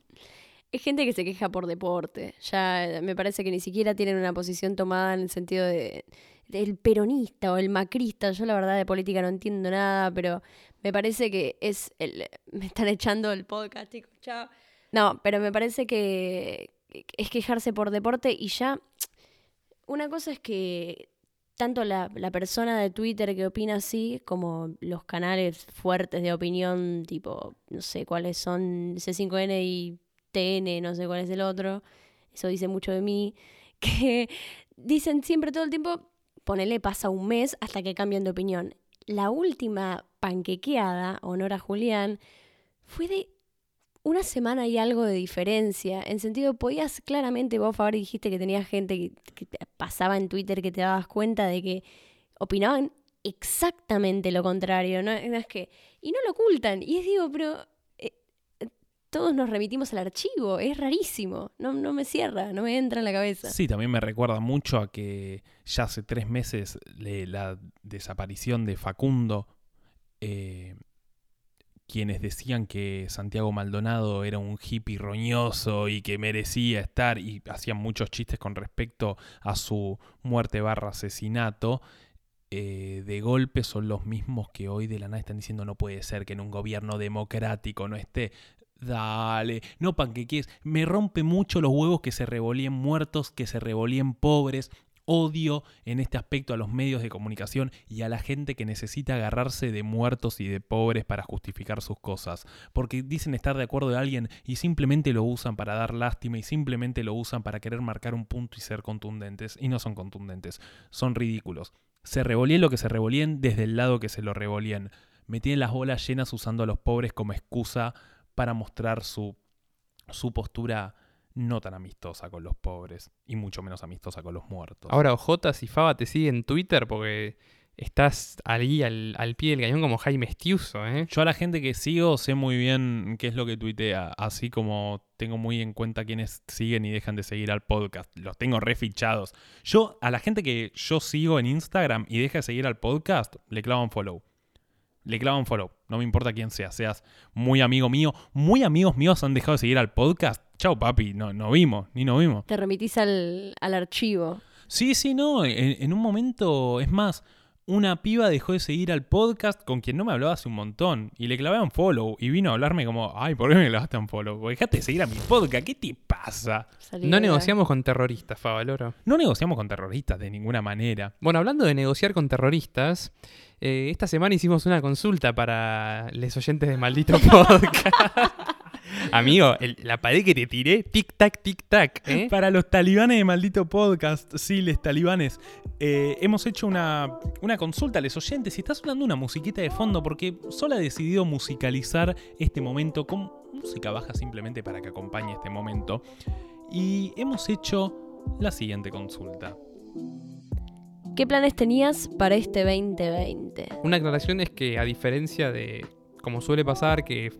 es gente que se queja por deporte, ya me parece que ni siquiera tienen una posición tomada en el sentido de del peronista o el macrista, yo la verdad de política no entiendo nada, pero me parece que es el me están echando el podcast, chicos, chao. No, pero me parece que es quejarse por deporte y ya una cosa es que tanto la, persona de Twitter que opina así, como los canales fuertes de opinión, tipo, no sé cuáles son C5N y TN, no sé cuál es el otro, eso dice mucho de mí, que dicen siempre todo el tiempo, ponele, pasa un mes hasta que cambian de opinión. La última panquequeada, honor a Julián, fue de una semana y algo de diferencia. En sentido, podías claramente, vos favor dijiste que tenías gente que, pasaba en Twitter que te dabas cuenta de que opinaban exactamente lo contrario. No, es que. Y no lo ocultan. Y es digo, pero. eh, todos nos remitimos al archivo. Es rarísimo. No, no me cierra, no me entra en la cabeza. Sí, también me recuerda mucho a que ya hace tres meses la desaparición de Facundo, eh, quienes decían que Santiago Maldonado era un hippie roñoso y que merecía estar y hacían muchos chistes con respecto a su muerte barra asesinato, eh, de golpe son los mismos que hoy de la nada están diciendo no puede ser que en un gobierno democrático no esté. Dale, no panqueques. Me rompe mucho los huevos que se revolían muertos, que se revolían pobres. Odio en este aspecto a los medios de comunicación y a la gente que necesita agarrarse de muertos y de pobres para justificar sus cosas. Porque dicen estar de acuerdo de alguien y simplemente lo usan para dar lástima y simplemente lo usan para querer marcar un punto y ser contundentes. Y no son contundentes, son ridículos. Se revolían lo que se revolían desde el lado que se lo revolían. Metían las bolas llenas usando a los pobres como excusa para mostrar su, su postura no tan amistosa con los pobres y mucho menos amistosa con los muertos. Ahora, Ojotas y Faba te siguen en Twitter porque estás ahí al, al pie del cañón como Jaime Estiuso, ¿eh? Yo a la gente que sigo sé muy bien qué es lo que tuitea, así como tengo muy en cuenta quienes siguen y dejan de seguir al podcast. Los tengo refichados. Yo, a la gente que yo sigo en Instagram y deja de seguir al podcast, le clavo un follow. Le clavo un follow. No me importa quién sea. Seas muy amigo mío. Muy amigos míos han dejado de seguir al podcast. Chau, papi. No, no vimos. Ni no vimos. Te remitís al, al archivo. Sí, sí, no. En, en un momento, es más, una piba dejó de seguir al podcast con quien no me hablaba hace un montón. Y le clavé un follow. Y vino a hablarme como, ay, ¿por qué me clavaste un follow? Porque dejaste de seguir a mi podcast. ¿Qué te pasa? No negociamos con terroristas, Favaloro. No negociamos con terroristas de ninguna manera. Bueno, hablando de negociar con terroristas, eh, esta semana hicimos una consulta para los oyentes de Maldito Podcast. Amigo, el- la pared que te tiré, tic-tac, tic-tac, ¿eh? Para los talibanes de maldito podcast, sí, les talibanes, eh, hemos hecho una, una consulta a los oyentes y está sonando una musiquita de fondo porque Sol ha decidido musicalizar este momento con música baja simplemente para que acompañe este momento. Y hemos hecho la siguiente consulta. ¿Qué planes tenías para este 2020? Una aclaración es que a diferencia de como suele pasar, que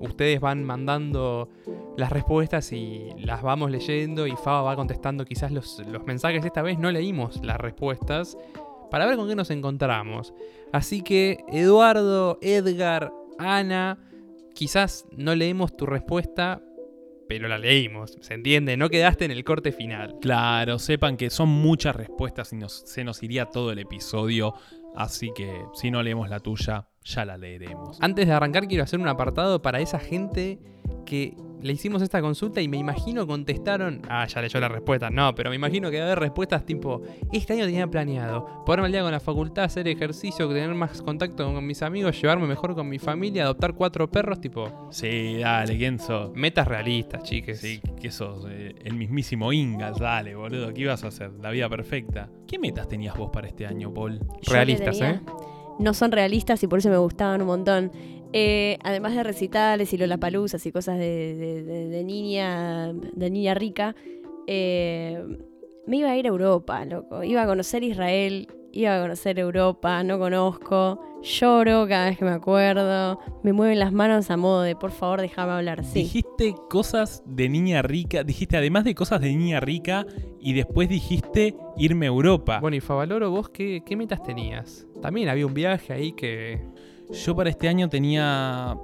ustedes van mandando las respuestas y las vamos leyendo y Faba va contestando quizás los, los mensajes, esta vez no leímos las respuestas para ver con qué nos encontramos. Así que Eduardo, Edgar, Ana, quizás no leemos tu respuesta, pero la leímos, ¿se entiende? No quedaste en el corte final. Claro, sepan que son muchas respuestas y nos- se nos iría todo el episodio, así que si no leemos la tuya, ya la leeremos. Antes de arrancar quiero hacer un apartado para esa gente que le hicimos esta consulta y me imagino contestaron, ah, ya leyó la respuesta, no, pero me imagino que va a haber respuestas tipo, este año tenía planeado ponerme al día con la facultad, hacer ejercicio, tener más contacto con mis amigos, llevarme mejor con mi familia, adoptar cuatro perros, tipo, Sí, dale, ¿quién sos? metas realistas, chiques. Sí, que sos eh, el mismísimo Ingas, dale, boludo, ¿qué ibas a hacer? La vida perfecta. ¿Qué metas tenías vos para este año, Paul? Realistas, ¿eh? No son realistas y por eso me gustaban un montón. Eh, además de recitales y lollapaloozas y cosas de, de- de- de niña, de niña rica, eh, me iba a ir a Europa, loco. Iba a conocer Israel, iba a conocer Europa, no conozco. Lloro cada vez que me acuerdo. Me mueven las manos a modo de, por favor, déjame hablar. Sí. Dijiste cosas de niña rica, dijiste además de cosas de niña rica y después dijiste irme a Europa. Bueno, y Favaloro, vos qué, qué metas tenías? También había un viaje ahí que... Yo para este año tenía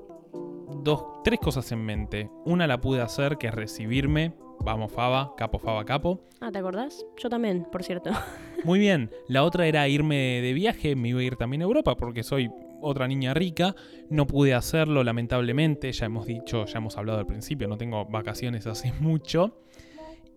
dos, tres cosas en mente. Una la pude hacer, que es recibirme. Vamos, Faba, capo, Faba, capo. Ah, ¿te acordás? Yo también, por cierto. Muy bien. La otra era irme de viaje, me iba a ir también a Europa porque soy otra niña rica. No pude hacerlo, lamentablemente. Ya hemos dicho, ya hemos hablado al principio, no tengo vacaciones hace mucho.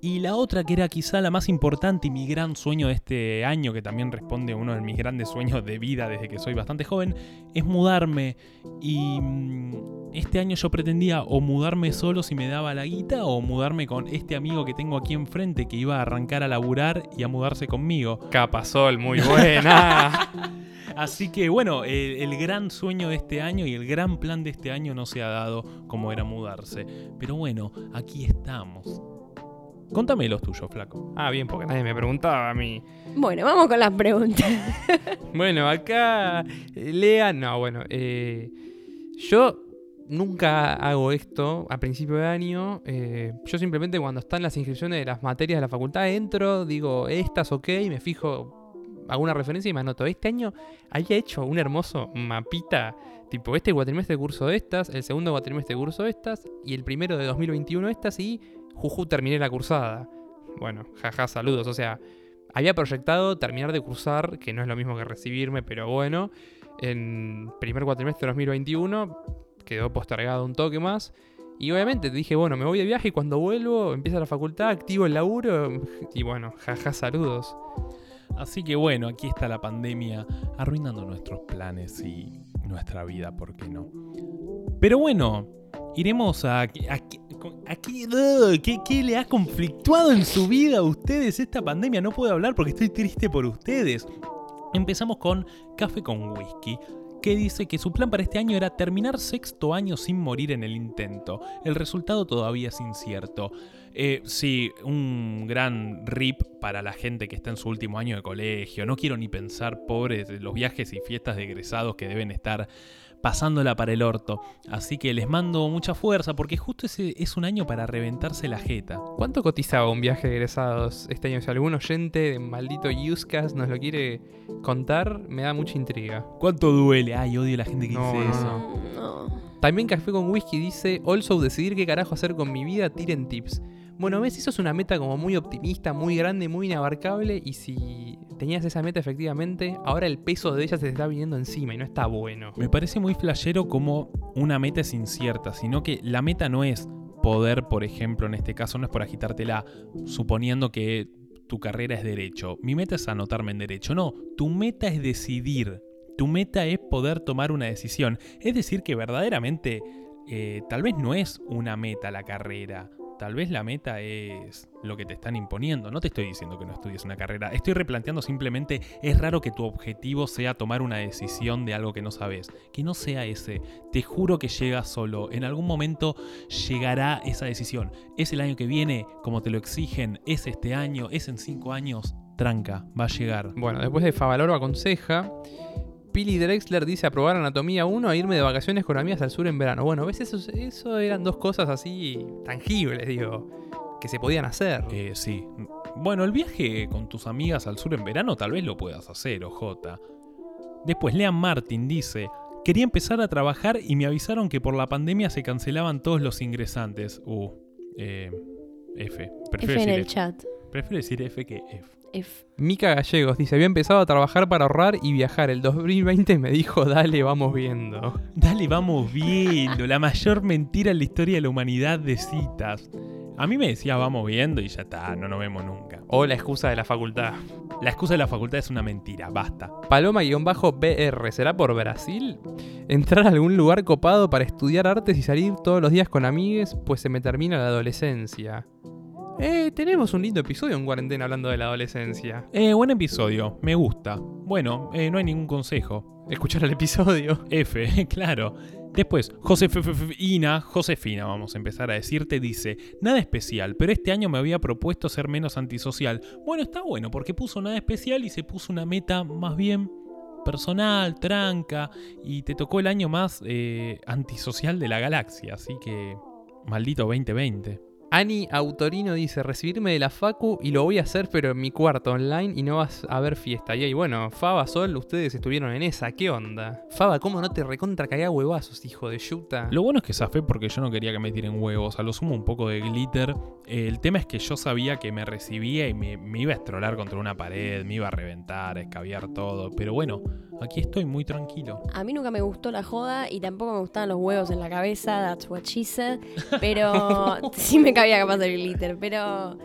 Y la otra que era quizá la más importante y mi gran sueño de este año, que también responde a uno de mis grandes sueños de vida desde que soy bastante joven, es mudarme. Y mm, este año yo pretendía o mudarme solo si me daba la guita o mudarme con este amigo que tengo aquí enfrente que iba a arrancar a laburar y a mudarse conmigo. Capasol, muy buena. Así que bueno, el, el gran sueño de este año y el gran plan de este año no se ha dado como era mudarse. Pero bueno, aquí estamos. Contame los tuyos, flaco. Ah, bien, porque nadie me preguntaba a mí. Bueno, vamos con las preguntas. Bueno, acá eh, Lea, no, bueno, eh, yo nunca hago esto a principio de año. eh, yo simplemente cuando están las inscripciones de las materias de la facultad entro, digo estas ok, me fijo alguna referencia y me anoto. Este año había hecho un hermoso mapita, tipo este cuatrimestre de curso de estas, el segundo cuatrimestre de curso de estas y el primero de 2021 estas y juju terminé la cursada. Bueno, jaja, saludos, o sea, había proyectado terminar de cursar, que no es lo mismo que recibirme, pero bueno, en primer cuatrimestre de 2021 quedó postergado un toque más. Y obviamente dije, bueno, me voy de viaje y cuando vuelvo empieza la facultad, activo el laburo y bueno, jaja, saludos. Así que bueno, aquí está la pandemia arruinando nuestros planes y nuestra vida, ¿por qué no? Pero bueno, iremos a... a, a- qué- ugh, ¿qué, qué le ha conflictuado en su vida a ustedes esta pandemia? No puedo hablar porque estoy triste por ustedes. Empezamos con Café con Whisky, que dice que su plan para este año era terminar sexto año sin morir en el intento. El resultado todavía es incierto. Eh, sí, un gran rip para la gente que está en su último año de colegio. No quiero ni pensar, pobres, los viajes y fiestas de egresados que deben estar pasándola para el orto. Así que les mando mucha fuerza porque justo ese es un año para reventarse la jeta. ¿Cuánto cotizaba un viaje de egresados este año? Si algún oyente de maldito Uscas nos lo quiere contar, me da mucha intriga. ¿Cuánto duele? Ay, odio a la gente que No, dice no, eso. No. También Café con Whisky dice, also decidir qué carajo hacer con mi vida, tiren tips. Bueno, ves, eso es una meta como muy optimista, muy grande, muy inabarcable y si tenías esa meta efectivamente, ahora el peso de ella se te está viniendo encima y no está bueno. Me parece muy flashero como una meta es incierta, sino que la meta no es poder, por ejemplo, en este caso no es por agitártela, suponiendo que tu carrera es derecho. Mi meta es anotarme en derecho. No, tu meta es decidir. Tu meta es poder tomar una decisión. Es decir, que verdaderamente eh, tal vez no es una meta la carrera. Tal vez la meta es lo que te están imponiendo. No te estoy diciendo que no estudies una carrera. Estoy replanteando simplemente, es raro que tu objetivo sea tomar una decisión de algo que no sabes. Que no sea ese. Te juro que llega solo. En algún momento llegará esa decisión. Es el año que viene, como te lo exigen. Es este año, es en cinco años. Tranca, va a llegar. Bueno, después de Favaloro aconseja, Pili Drexler dice aprobar anatomía 1 e irme de vacaciones con amigas al sur en verano. Bueno, ¿ves? Eso, eso eran dos cosas así tangibles, digo, que se podían hacer. Eh, sí. Bueno, el viaje con tus amigas al sur en verano tal vez lo puedas hacer, ojota. Después, Lean Martin dice: Quería empezar a trabajar y me avisaron que por la pandemia se cancelaban todos los ingresantes. Uh, eh, F. Prefiero F en decir el F. chat. Prefiero decir F que F. F. Mica Gallegos dice, había empezado a trabajar para ahorrar y viajar. El 2020 me dijo, dale, vamos viendo. Dale, vamos viendo. La mayor mentira en la historia de la humanidad de citas. A mí me decía vamos viendo y ya está, no nos vemos nunca. O la excusa de la facultad. La excusa de la facultad es una mentira, basta. Paloma-BR, ¿será por Brasil? Entrar a algún lugar copado para estudiar artes y salir todos los días con amigues, pues se me termina la adolescencia. Eh, tenemos un lindo episodio en cuarentena hablando de la adolescencia. Eh, buen episodio, me gusta. Bueno, eh, no hay ningún consejo. Escuchar el episodio. F, claro. Después, Josefina, Josefina, vamos a empezar a decirte, dice, nada especial, pero este año me había propuesto ser menos antisocial. Bueno, está bueno, porque puso nada especial y se puso una meta más bien personal, tranca, y te tocó el año más eh, antisocial de la galaxia, así que maldito 2020. Ani Autorino dice, recibirme de la Facu y lo voy a hacer pero en mi cuarto online y no vas a ver fiesta. Y ahí, bueno, Faba, Sol, ustedes estuvieron en esa, ¿qué onda? Faba, ¿cómo no te recontra caía huevazos, hijo de yuta? Lo bueno es que zafé porque yo no quería que me tiren huevos, a lo sumo un poco de glitter. Eh, el tema es que yo sabía que me recibía y me, me iba a estrolar contra una pared, me iba a reventar, a escabiar todo. Pero bueno, aquí estoy muy tranquilo. A mí nunca me gustó la joda y tampoco me gustaban los huevos en la cabeza, that's what she said. Pero sí me cabía capaz el glitter. Pero,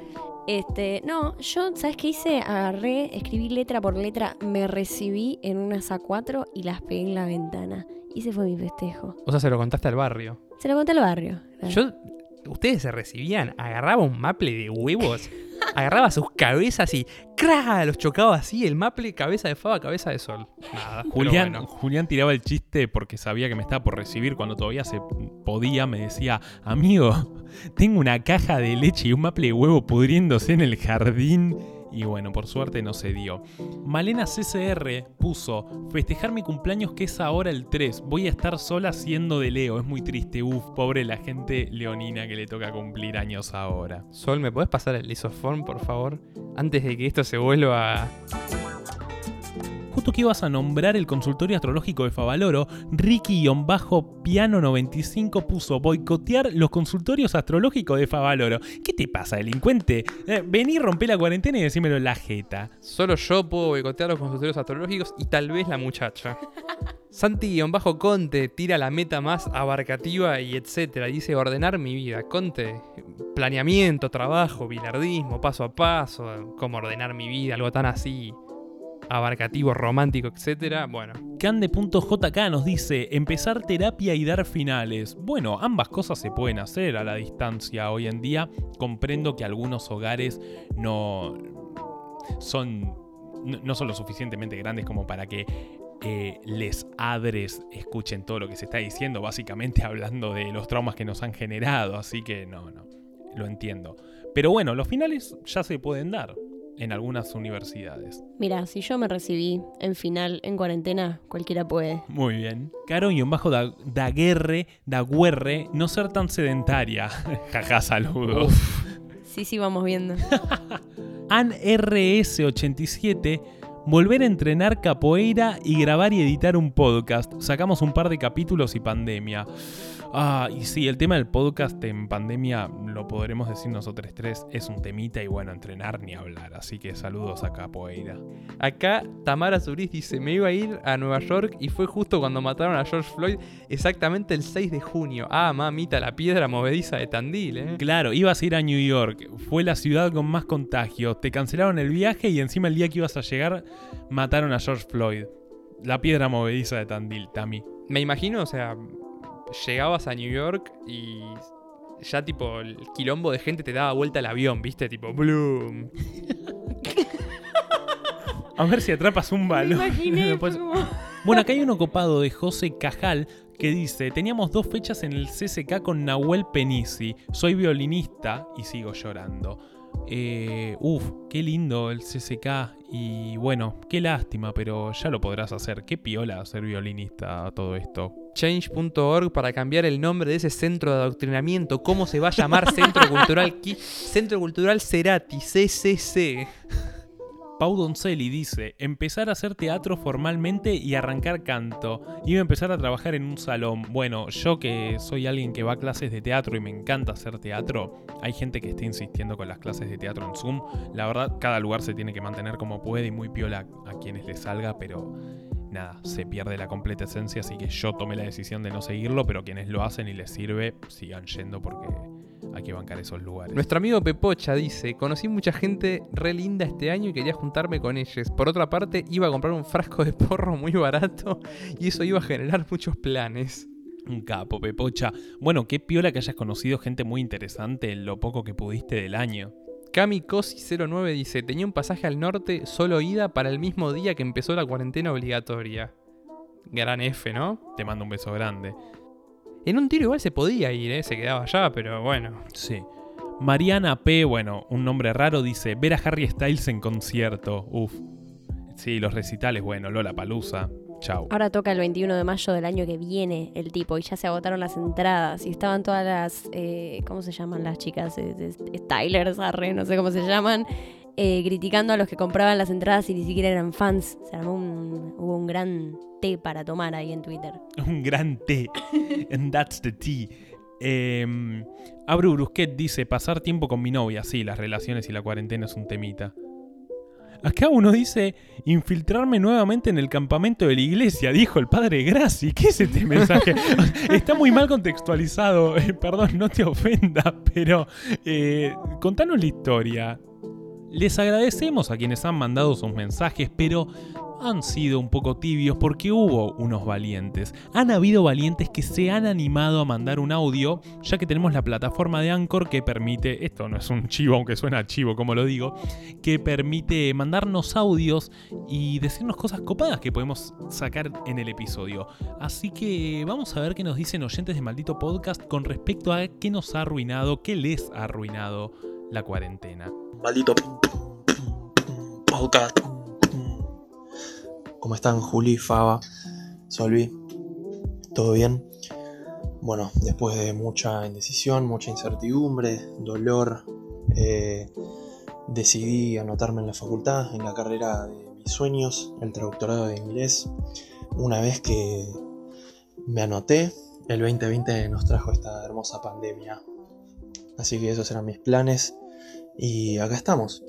este, no, yo, ¿sabes qué hice? Agarré, escribí letra por letra, me recibí en unas A4 y las pegué en la ventana. Y ese fue mi festejo. O sea, se lo contaste al barrio. Se lo conté al barrio. Yo, ustedes se recibían, agarraba un maple de huevos agarraba sus cabezas y ¡cra! los chocaba así, el maple, cabeza de fava, cabeza de sol. Nada. Julián, bueno. Julián tiraba el chiste porque sabía que me estaba por recibir cuando todavía se podía. Me decía, amigo, tengo una caja de leche y un maple de huevo pudriéndose en el jardín. Y bueno, por suerte no se dio. Malena CCR puso, festejar mi cumpleaños que es ahora el 3. Voy a estar sola siendo de Leo. Es muy triste. Uf, pobre la gente leonina que le toca cumplir años ahora. Sol, ¿me podés pasar el isoform, por favor? Antes de que esto se vuelva... Justo que ibas a nombrar el consultorio astrológico de Favaloro, Ricky-Piano95 puso boicotear los consultorios astrológicos de Favaloro. ¿Qué te pasa, delincuente? Eh, vení, rompé la cuarentena y decímelo la jeta. Solo yo puedo boicotear los consultorios astrológicos y tal vez la muchacha. Santi-Conte tira la meta más abarcativa y etcétera. Dice ordenar mi vida. Conte, planeamiento, trabajo, bilardismo, paso a paso, cómo ordenar mi vida, algo tan así abarcativo, romántico, etcétera. Bueno, Cande.jk nos dice, empezar terapia y dar finales. Bueno, ambas cosas se pueden hacer a la distancia hoy en día. Comprendo que algunos hogares no son, no, son lo suficientemente grandes como para que les adres escuchen todo lo que se está diciendo, básicamente hablando de los traumas que nos han generado. Así que no, no, lo entiendo. Pero bueno, los finales ya se pueden dar en algunas universidades. Mira, si yo me recibí en final, en cuarentena, cualquiera puede. Muy bien. Caro y un bajo da, daguerre, daguerre, no ser tan sedentaria. Jaja, saludos. Sí, sí, vamos viendo. AnRS87, volver a entrenar capoeira y grabar y editar un podcast. Sacamos un par de capítulos y pandemia. Ah, y sí, el tema del podcast en pandemia, lo podremos decir nosotros tres, es un temita y bueno, entrenar ni hablar. Así que saludos a Capoeira. acá Tamara Zuriz dice, me iba a ir a Nueva York y fue justo cuando mataron a George Floyd, exactamente el 6 de junio. Ah, mamita, la piedra movediza de Tandil, ¿eh? Claro, ibas a ir a New York, fue la ciudad con más contagios, te cancelaron el viaje y encima el día que ibas a llegar mataron a George Floyd. La piedra movediza de Tandil, Tami. Me imagino, o sea, llegabas a New York y ya tipo el quilombo de gente te daba vuelta el avión, ¿viste? Tipo, Bloom. A ver si atrapas un balón. Después- Bueno, acá hay uno copado de José Cajal que dice, teníamos dos fechas en el CCK con Nahuel Penisi, soy violinista y sigo llorando. Eh, uf, qué lindo el CCK y bueno, qué lástima, pero ya lo podrás hacer. Qué piola ser violinista a todo esto. Change.org para cambiar el nombre de ese centro de adoctrinamiento. ¿Cómo se va a llamar Centro Cultural Centro Cultural Cerati, CCC? Pau Doncelli dice, empezar a hacer teatro formalmente y arrancar canto. Iba a empezar a trabajar en un salón. Bueno, yo que soy alguien que va a clases de teatro y me encanta hacer teatro, hay gente que está insistiendo con las clases de teatro en Zoom. La verdad, cada lugar se tiene que mantener como puede y muy piola a quienes les salga, pero nada, se pierde la completa esencia, así que yo tomé la decisión de no seguirlo, pero quienes lo hacen y les sirve, sigan yendo porque hay que bancar esos lugares. Nuestro amigo Pepocha dice, conocí mucha gente re linda este año y quería juntarme con ellos. Por otra parte, iba a comprar un frasco de porro muy barato y eso iba a generar muchos planes. Un capo, Pepocha. Bueno, qué piola que hayas conocido gente muy interesante en lo poco que pudiste del año. Cami Cosi09 dice, tenía un pasaje al norte solo ida para el mismo día que empezó la cuarentena obligatoria. Gran F, ¿no? Te mando un beso grande. En un tiro igual se podía ir, ¿eh? Se quedaba allá, pero bueno. Sí. Mariana P, bueno, un nombre raro, dice, ver a Harry Styles en concierto. Uf. Sí, los recitales, bueno, Lola Palusa. Chau. Ahora toca el 21 de mayo del año que viene el tipo y ya se agotaron las entradas y estaban todas las, eh, ¿cómo se llaman las chicas? Eh, eh, Stylers, arre, no sé cómo se llaman, eh, criticando a los que compraban las entradas y ni siquiera eran fans. Se armó un, hubo un gran té para tomar ahí en Twitter. Un gran té. And that's the tea. Eh, Abru Brusquet dice, pasar tiempo con mi novia. Sí, las relaciones y la cuarentena es un temita. Acá uno dice, infiltrarme nuevamente en el campamento de la iglesia, dijo el padre Graci. ¿Qué es este mensaje? Está muy mal contextualizado, eh, perdón, no te ofenda, pero eh, contanos la historia. Les agradecemos a quienes han mandado sus mensajes, pero han sido un poco tibios porque hubo unos valientes. Han habido valientes que se han animado a mandar un audio, ya que tenemos la plataforma de Anchor que permite, esto no es un chivo, aunque suena chivo como lo digo, que permite mandarnos audios y decirnos cosas copadas que podemos sacar en el episodio. Así que vamos a ver qué nos dicen oyentes de Maldito Podcast con respecto a qué nos ha arruinado, qué les ha arruinado la cuarentena. Maldito podcast. ¿Cómo están Juli, Faba, Solvi? ¿Todo bien? Bueno, después de mucha indecisión, mucha incertidumbre, dolor, eh, decidí anotarme en la facultad, en la carrera de mis sueños, el traductorado de inglés. Una vez que me anoté, el 2020 nos trajo esta hermosa pandemia. Así que esos eran mis planes y acá estamos.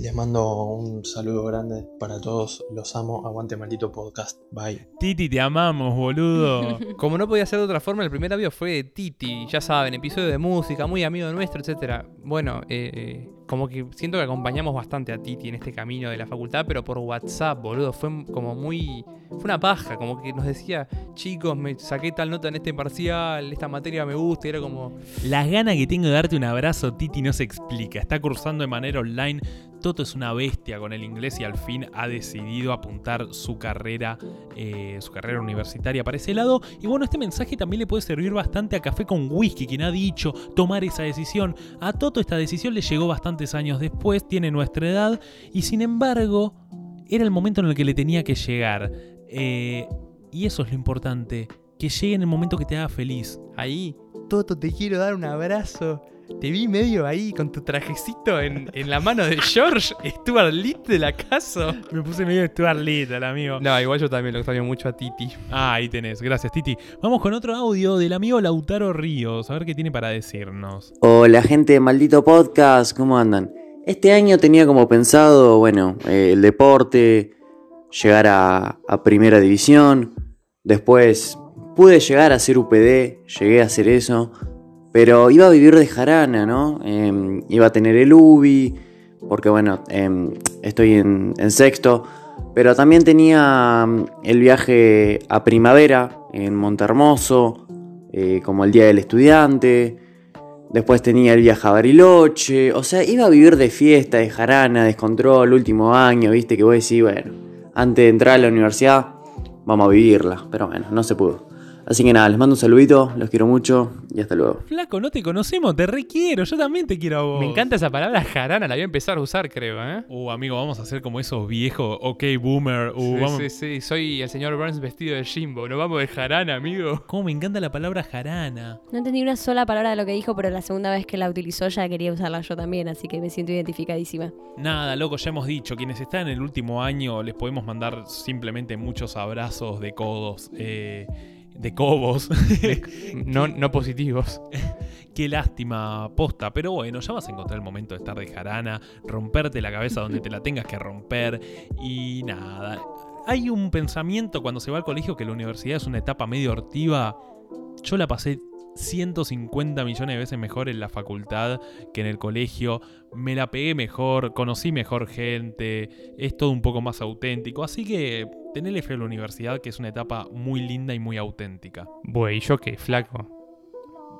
Les mando un saludo grande para todos. Los amo. Aguante maldito podcast. Bye. Titi, te amamos, boludo. Como no podía ser de otra forma, el primer audio fue de Titi, ya saben, episodio de música, muy amigo nuestro, etcétera. Bueno, eh, como que siento que acompañamos bastante a Titi en este camino de la facultad, pero por WhatsApp, boludo. Fue como muy. Fue una paja, como que nos decía, chicos, me saqué tal nota en este parcial, esta materia me gusta, y era como. Las ganas que tengo de darte un abrazo, Titi, no se explica. Está cursando de manera online. Toto es una bestia con el inglés y al fin ha decidido apuntar su carrera, eh, su carrera universitaria para ese lado. Y bueno, este mensaje también le puede servir bastante a Café con Whisky, quien ha dicho tomar esa decisión. A Toto esta decisión le llegó años después, tiene nuestra edad, y sin embargo, era el momento en el que le tenía que llegar. Eh, y eso es lo importante, que llegue en el momento que te haga feliz. Ahí, Toto, te quiero dar un abrazo. Te vi medio ahí con tu trajecito en, en la mano de George, Stuart Little de la casa. Me puse medio Stuart Little, amigo. No, igual yo también lo extraño mucho a Titi. Ah, ahí tenés, gracias Titi. Vamos con otro audio del amigo Lautaro Ríos, a ver qué tiene para decirnos. Hola gente de Maldito Podcast, ¿cómo andan? Este año tenía como pensado, bueno, eh, el deporte, llegar a, a primera división, después pude llegar a ser UPD, llegué a hacer eso, pero iba a vivir de jarana, ¿no? Eh, iba a tener el UBI, porque bueno, eh, estoy en, sexto, pero también tenía mm, el viaje a primavera en Montermoso, eh, como el Día del Estudiante. Después tenía el viaje a Bariloche. O sea, iba a vivir de fiesta, de jarana, descontrol, último año, viste, que voy a decir, bueno, antes de entrar a la universidad, vamos a vivirla. Pero bueno, no se pudo. Así que nada, les mando un saludito, los quiero mucho y hasta luego. Flaco, no te conocemos, te requiero, yo también te quiero a vos. Me encanta esa palabra jarana, la voy a empezar a usar, creo, ¿eh? Uh, amigo, vamos a hacer como esos viejos, ok, boomer. Uh, sí, vamos... sí, sí, soy el señor Burns vestido de Jimbo, nos vamos de jarana, amigo. Cómo me encanta la palabra jarana. No entendí una sola palabra de lo que dijo, pero la segunda vez que la utilizó ya quería usarla yo también, así que me siento identificadísima. Nada, loco, ya hemos dicho, quienes están en el último año les podemos mandar simplemente muchos abrazos de codos. Eh, de cobos. no, no positivos. Qué lástima posta. Pero bueno, ya vas a encontrar el momento de estar de jarana, romperte la cabeza donde te la tengas que romper. Y nada. Hay un pensamiento cuando se va al colegio que la universidad es una etapa medio hortiva. Yo la pasé 150 millones de veces mejor en la facultad que en el colegio. Me la pegué mejor, conocí mejor gente, es todo un poco más auténtico. Así que tenele fe a la universidad, que es una etapa muy linda y muy auténtica. Buey, ¿yo qué? Flaco.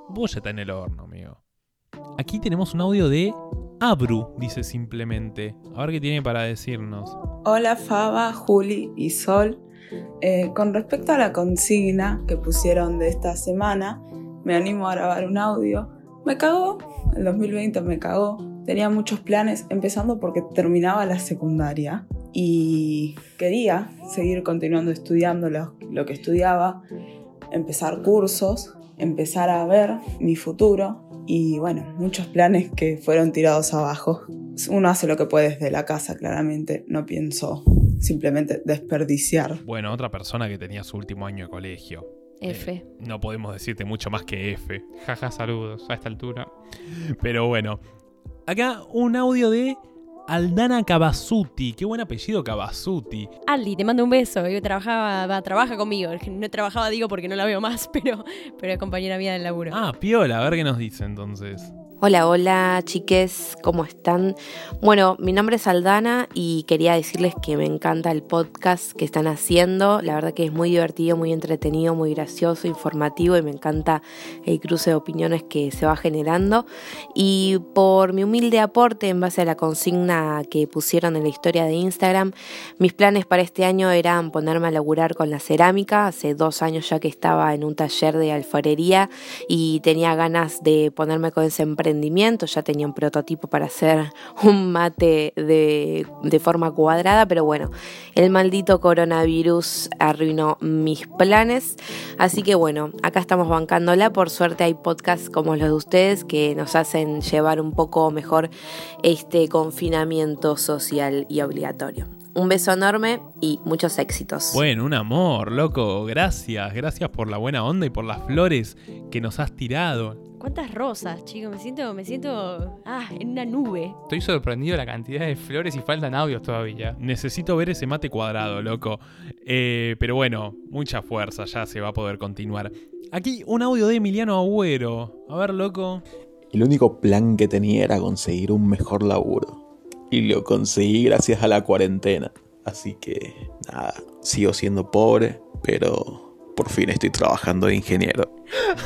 Vos ya está en el horno, amigo. Aquí tenemos un audio de Abru, dice simplemente. A ver qué tiene para decirnos. Hola Faba, Juli y Sol. Eh, con respecto a la consigna que pusieron de esta semana, me animo a grabar un audio. Me cagó, el 2020 me cagó. Tenía muchos planes, empezando porque terminaba la secundaria y quería seguir continuando estudiando lo, lo, que estudiaba, empezar cursos, empezar a ver mi futuro y bueno, muchos planes que fueron tirados abajo. Uno hace lo que puede desde la casa, claramente, no pienso simplemente desperdiciar. Bueno, otra persona que tenía su último año de colegio. F. Eh, no podemos decirte mucho más que F. Jaja, saludos a esta altura. Pero bueno, acá un audio de Aldana Cavasuti. Qué buen apellido Cavasuti. Aldi, te mando un beso. Yo trabajaba, va, trabaja conmigo. No trabajaba, digo, porque no la veo más, pero, pero es compañera mía del laburo. Ah, piola, a ver qué nos dice entonces. Hola, hola chiques, ¿cómo están? Bueno, mi nombre es Aldana y quería decirles que me encanta el podcast que están haciendo. La verdad que es muy divertido, muy entretenido, muy gracioso, informativo y me encanta el cruce de opiniones que se va generando. Y por mi humilde aporte en base a la consigna que pusieron en la historia de Instagram, mis planes para este año eran ponerme a laburar con la cerámica. Hace dos años ya que estaba en un taller de alfarería y tenía ganas de ponerme con ese emprendimiento ya tenía un prototipo para hacer un mate de, de forma cuadrada, pero bueno, el maldito coronavirus arruinó mis planes, así que bueno, acá estamos bancándola, por suerte hay podcasts como los de ustedes que nos hacen llevar un poco mejor este confinamiento social y obligatorio. Un beso enorme y muchos éxitos. Bueno, un amor, loco. Gracias, gracias por la buena onda y por las flores que nos has tirado. ¿Cuántas rosas, chicos? Me siento, me siento, ah, en una nube. Estoy sorprendido de la cantidad de flores y faltan audios todavía. Necesito ver ese mate cuadrado, loco. Eh, pero bueno, mucha fuerza, ya se va a poder continuar. Aquí un audio de Emiliano Agüero. A ver, loco. El único plan que tenía era conseguir un mejor laburo y lo conseguí gracias a la cuarentena. Así que nada, sigo siendo pobre, pero por fin estoy trabajando de ingeniero.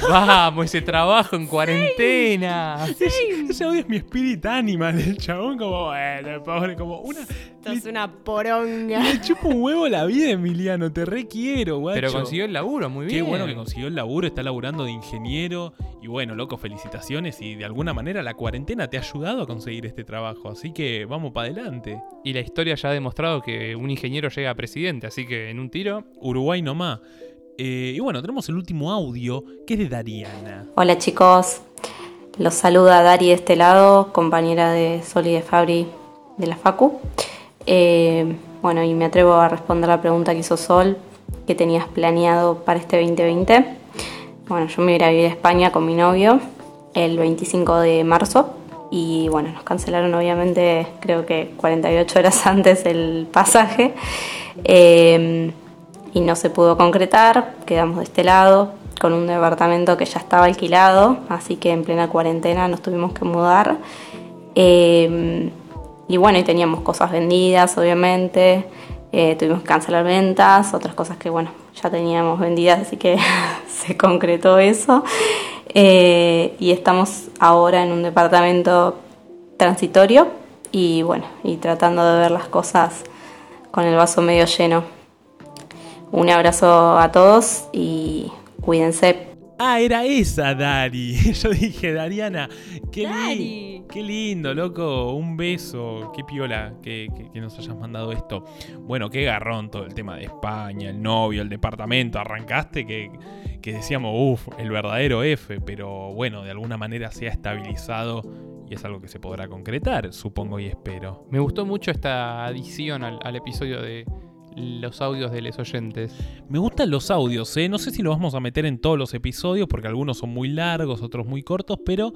Vamos, ese trabajo en cuarentena. Ese audio es mi spirit animal del chabón, como, bueno, pobre, como una. Esto es una poronga. Le chupo un huevo la vida, Emiliano, te requiero, guacho. Pero consiguió el laburo, muy bien. Qué bueno que consiguió el laburo, está laburando de ingeniero. Y bueno, loco, felicitaciones. Y de alguna manera la cuarentena te ha ayudado a conseguir este trabajo. Así que vamos para adelante. Y la historia ya ha demostrado que un ingeniero llega a presidente, así que en un tiro. Uruguay nomás. Eh, y bueno, tenemos el último audio, que es de Dariana. Hola chicos, los saluda Dari de este lado, compañera de Soli de Fabri de la Facu. Eh, bueno, y me atrevo a responder la pregunta que hizo Sol, ¿qué tenías planeado para este 2020? Bueno, yo me iba a vivir a España con mi novio el 25 de marzo y bueno, nos cancelaron obviamente creo que 48 horas antes el pasaje. Eh, y no se pudo concretar, quedamos de este lado con un departamento que ya estaba alquilado, así que en plena cuarentena nos tuvimos que mudar. Eh, y bueno, y teníamos cosas vendidas, obviamente, eh, tuvimos que cancelar ventas, otras cosas que bueno, ya teníamos vendidas, así que se concretó eso. Eh, y estamos ahora en un departamento transitorio y bueno, y tratando de ver las cosas con el vaso medio lleno. Un abrazo a todos y cuídense. Ah, era esa Dari. Yo dije, Dariana, qué, qué lindo, loco. Un beso. Qué piola que, nos hayas mandado esto. Bueno, qué garrón todo el tema de España, el novio, el departamento. Arrancaste que, que decíamos, uff, el verdadero F. Pero bueno, de alguna manera se ha estabilizado y es algo que se podrá concretar, supongo y espero. Me gustó mucho esta adición al episodio de, los audios de los oyentes. Me gustan los audios, ¿eh? No sé si los vamos a meter en todos los episodios porque algunos son muy largos, otros muy cortos, pero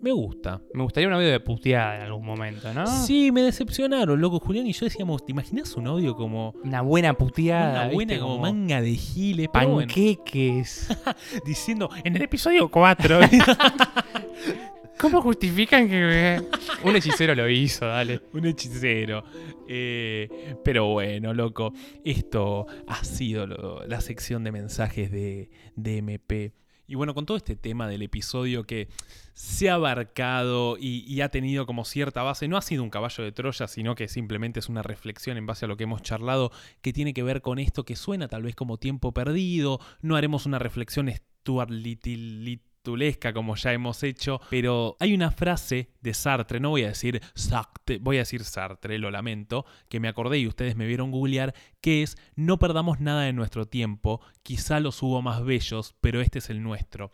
me gusta. Me gustaría un audio de puteada en algún momento, ¿no? Sí, me decepcionaron, loco. Julián y yo decíamos, ¿te imaginas un audio como. Una buena puteada. Una buena como, manga de giles. Panqueques. Diciendo, en el episodio 4. ¿Cómo justifican que un hechicero lo hizo? Dale. Un hechicero. Eh, pero bueno, loco. Esto ha sido la sección de mensajes de, MP. Y bueno, con todo este tema del episodio que se ha abarcado y, y, ha tenido como cierta base, no ha sido un caballo de Troya, sino que simplemente es una reflexión en base a lo que hemos charlado que tiene que ver con esto que suena tal vez como tiempo perdido. No haremos una reflexión Stuart Little, tulesca como ya hemos hecho, pero hay una frase de Sartre, no voy a decir Sartre, voy a decir Sartre, lo lamento, que me acordé y ustedes me vieron googlear, que es no perdamos nada de nuestro tiempo, quizá los hubo más bellos, pero este es el nuestro.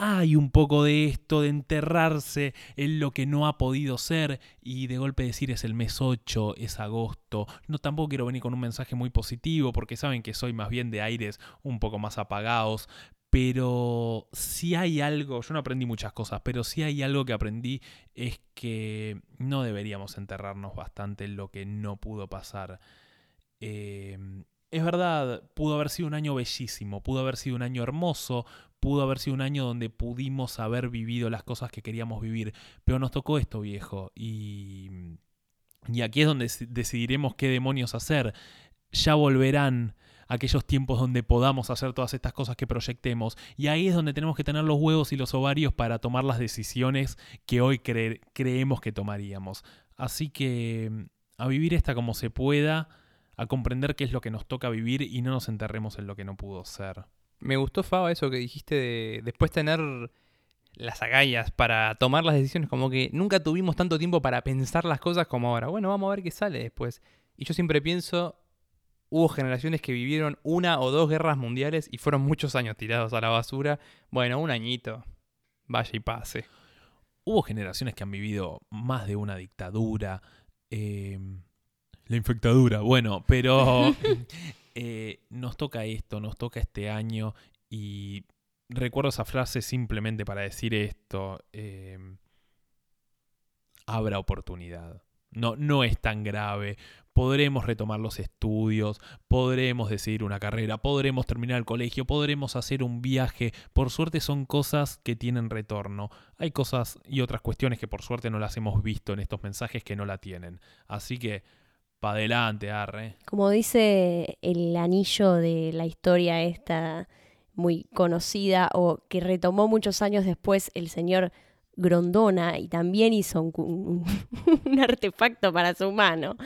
Hay un poco de esto de enterrarse en lo que no ha podido ser y de golpe decir es el mes 8, es agosto. No tampoco quiero venir con un mensaje muy positivo porque saben que soy más bien de aires un poco más apagados, pero si hay algo, yo no aprendí muchas cosas, pero si hay algo que aprendí es que no deberíamos enterrarnos bastante en lo que no pudo pasar. Em, es verdad, pudo haber sido un año bellísimo, pudo haber sido un año hermoso, pudo haber sido un año donde pudimos haber vivido las cosas que queríamos vivir, pero nos tocó esto, viejo, y, y aquí es donde decidiremos qué demonios hacer. Ya volverán aquellos tiempos donde podamos hacer todas estas cosas que proyectemos. Y ahí es donde tenemos que tener los huevos y los ovarios para tomar las decisiones que hoy creemos que tomaríamos. Así que a vivir esta como se pueda, a comprender qué es lo que nos toca vivir y no nos enterremos en lo que no pudo ser. Me gustó, Faba, eso que dijiste de después tener las agallas para tomar las decisiones, como que nunca tuvimos tanto tiempo para pensar las cosas como ahora. Bueno, vamos a ver qué sale después. Y yo siempre pienso, Hubo generaciones que vivieron una o dos guerras mundiales y fueron muchos años tirados a la basura. Bueno, un añito. Vaya y pase. Hubo generaciones que han vivido más de una dictadura. Em, la infectadura, bueno, pero eh, nos toca esto, nos toca este año y recuerdo esa frase simplemente para decir esto. Em, habrá oportunidad. No, no es tan grave podremos retomar los estudios, podremos decidir una carrera, podremos terminar el colegio, podremos hacer un viaje. Por suerte son cosas que tienen retorno. Hay cosas y otras cuestiones que por suerte no las hemos visto en estos mensajes que no la tienen. Así que, pa' adelante, arre. Como dice el anillo de la historia esta muy conocida o que retomó muchos años después el señor Grondona y también hizo un, un artefacto para su mano.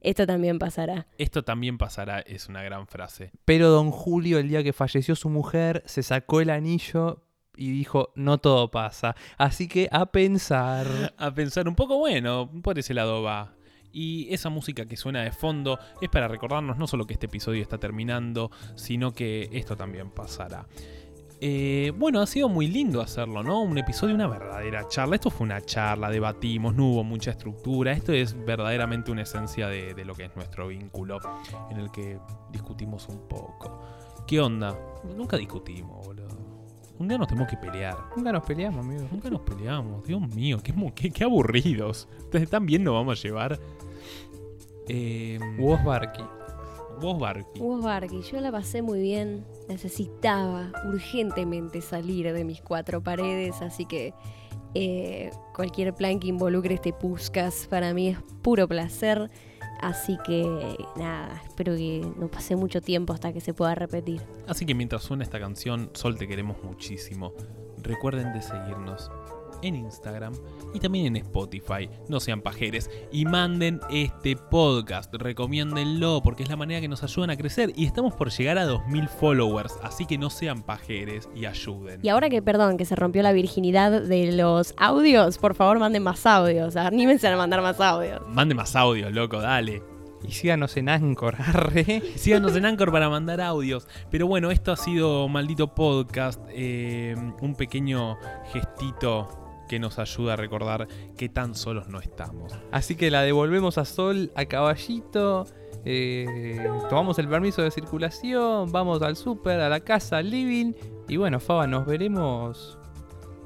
Esto también pasará. Esto también pasará, es una gran frase. Pero don Julio, el día que falleció su mujer, se sacó el anillo y dijo, no todo pasa. Así que a pensar. A pensar un poco, bueno, por ese lado va. Y esa música que suena de fondo es para recordarnos no solo que este episodio está terminando, sino que esto también pasará. Eh, bueno, ha sido muy lindo hacerlo, ¿no? Un episodio, una verdadera charla. Esto fue una charla, debatimos, no hubo mucha estructura. Esto es verdaderamente una esencia de, lo que es nuestro vínculo, en el que discutimos un poco. ¿Qué onda? Nunca discutimos, boludo. Un día nos tenemos que pelear. Nunca nos peleamos, amigo. Nunca nos peleamos. Dios mío, qué, qué, aburridos. Ustedes están viendo, vamos a llevar. Eh, Vos Barky. Vos Barky. Vos Barky. Yo la pasé muy bien necesitaba urgentemente salir de mis cuatro paredes, así que eh, cualquier plan que involucre este Puscas para mí es puro placer. Así que nada, espero que no pase mucho tiempo hasta que se pueda repetir. Así que mientras suena esta canción, Sol te queremos muchísimo. Recuerden de seguirnos en Instagram y también en Spotify. No sean pajeres y manden este podcast. Recomiéndenlo porque es la manera que nos ayudan a crecer y estamos por llegar a 2000 followers. Así que no sean pajeres y ayuden. Y ahora que, perdón, que se rompió la virginidad de los audios, por favor manden más audios. Anímense a mandar más audios. Manden más audios, loco, dale. Y síganos en Anchor, arre. Síganos en Anchor para mandar audios. Pero bueno, esto ha sido Maldito Podcast. Eh, un pequeño gestito que nos ayuda a recordar que tan solos no estamos. Así que la devolvemos a Sol, a Caballito. Eh, tomamos el permiso de circulación, vamos al súper, a la casa, al living. Y bueno, Faba, nos veremos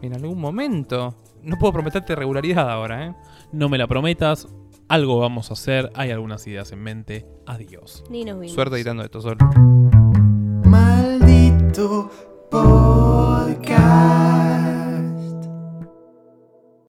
en algún momento. No puedo prometerte regularidad ahora, ¿eh? No me la prometas. Algo vamos a hacer. Hay algunas ideas en mente. Adiós. Ni nos vimos. Suerte esto, Sol. Maldito podcast.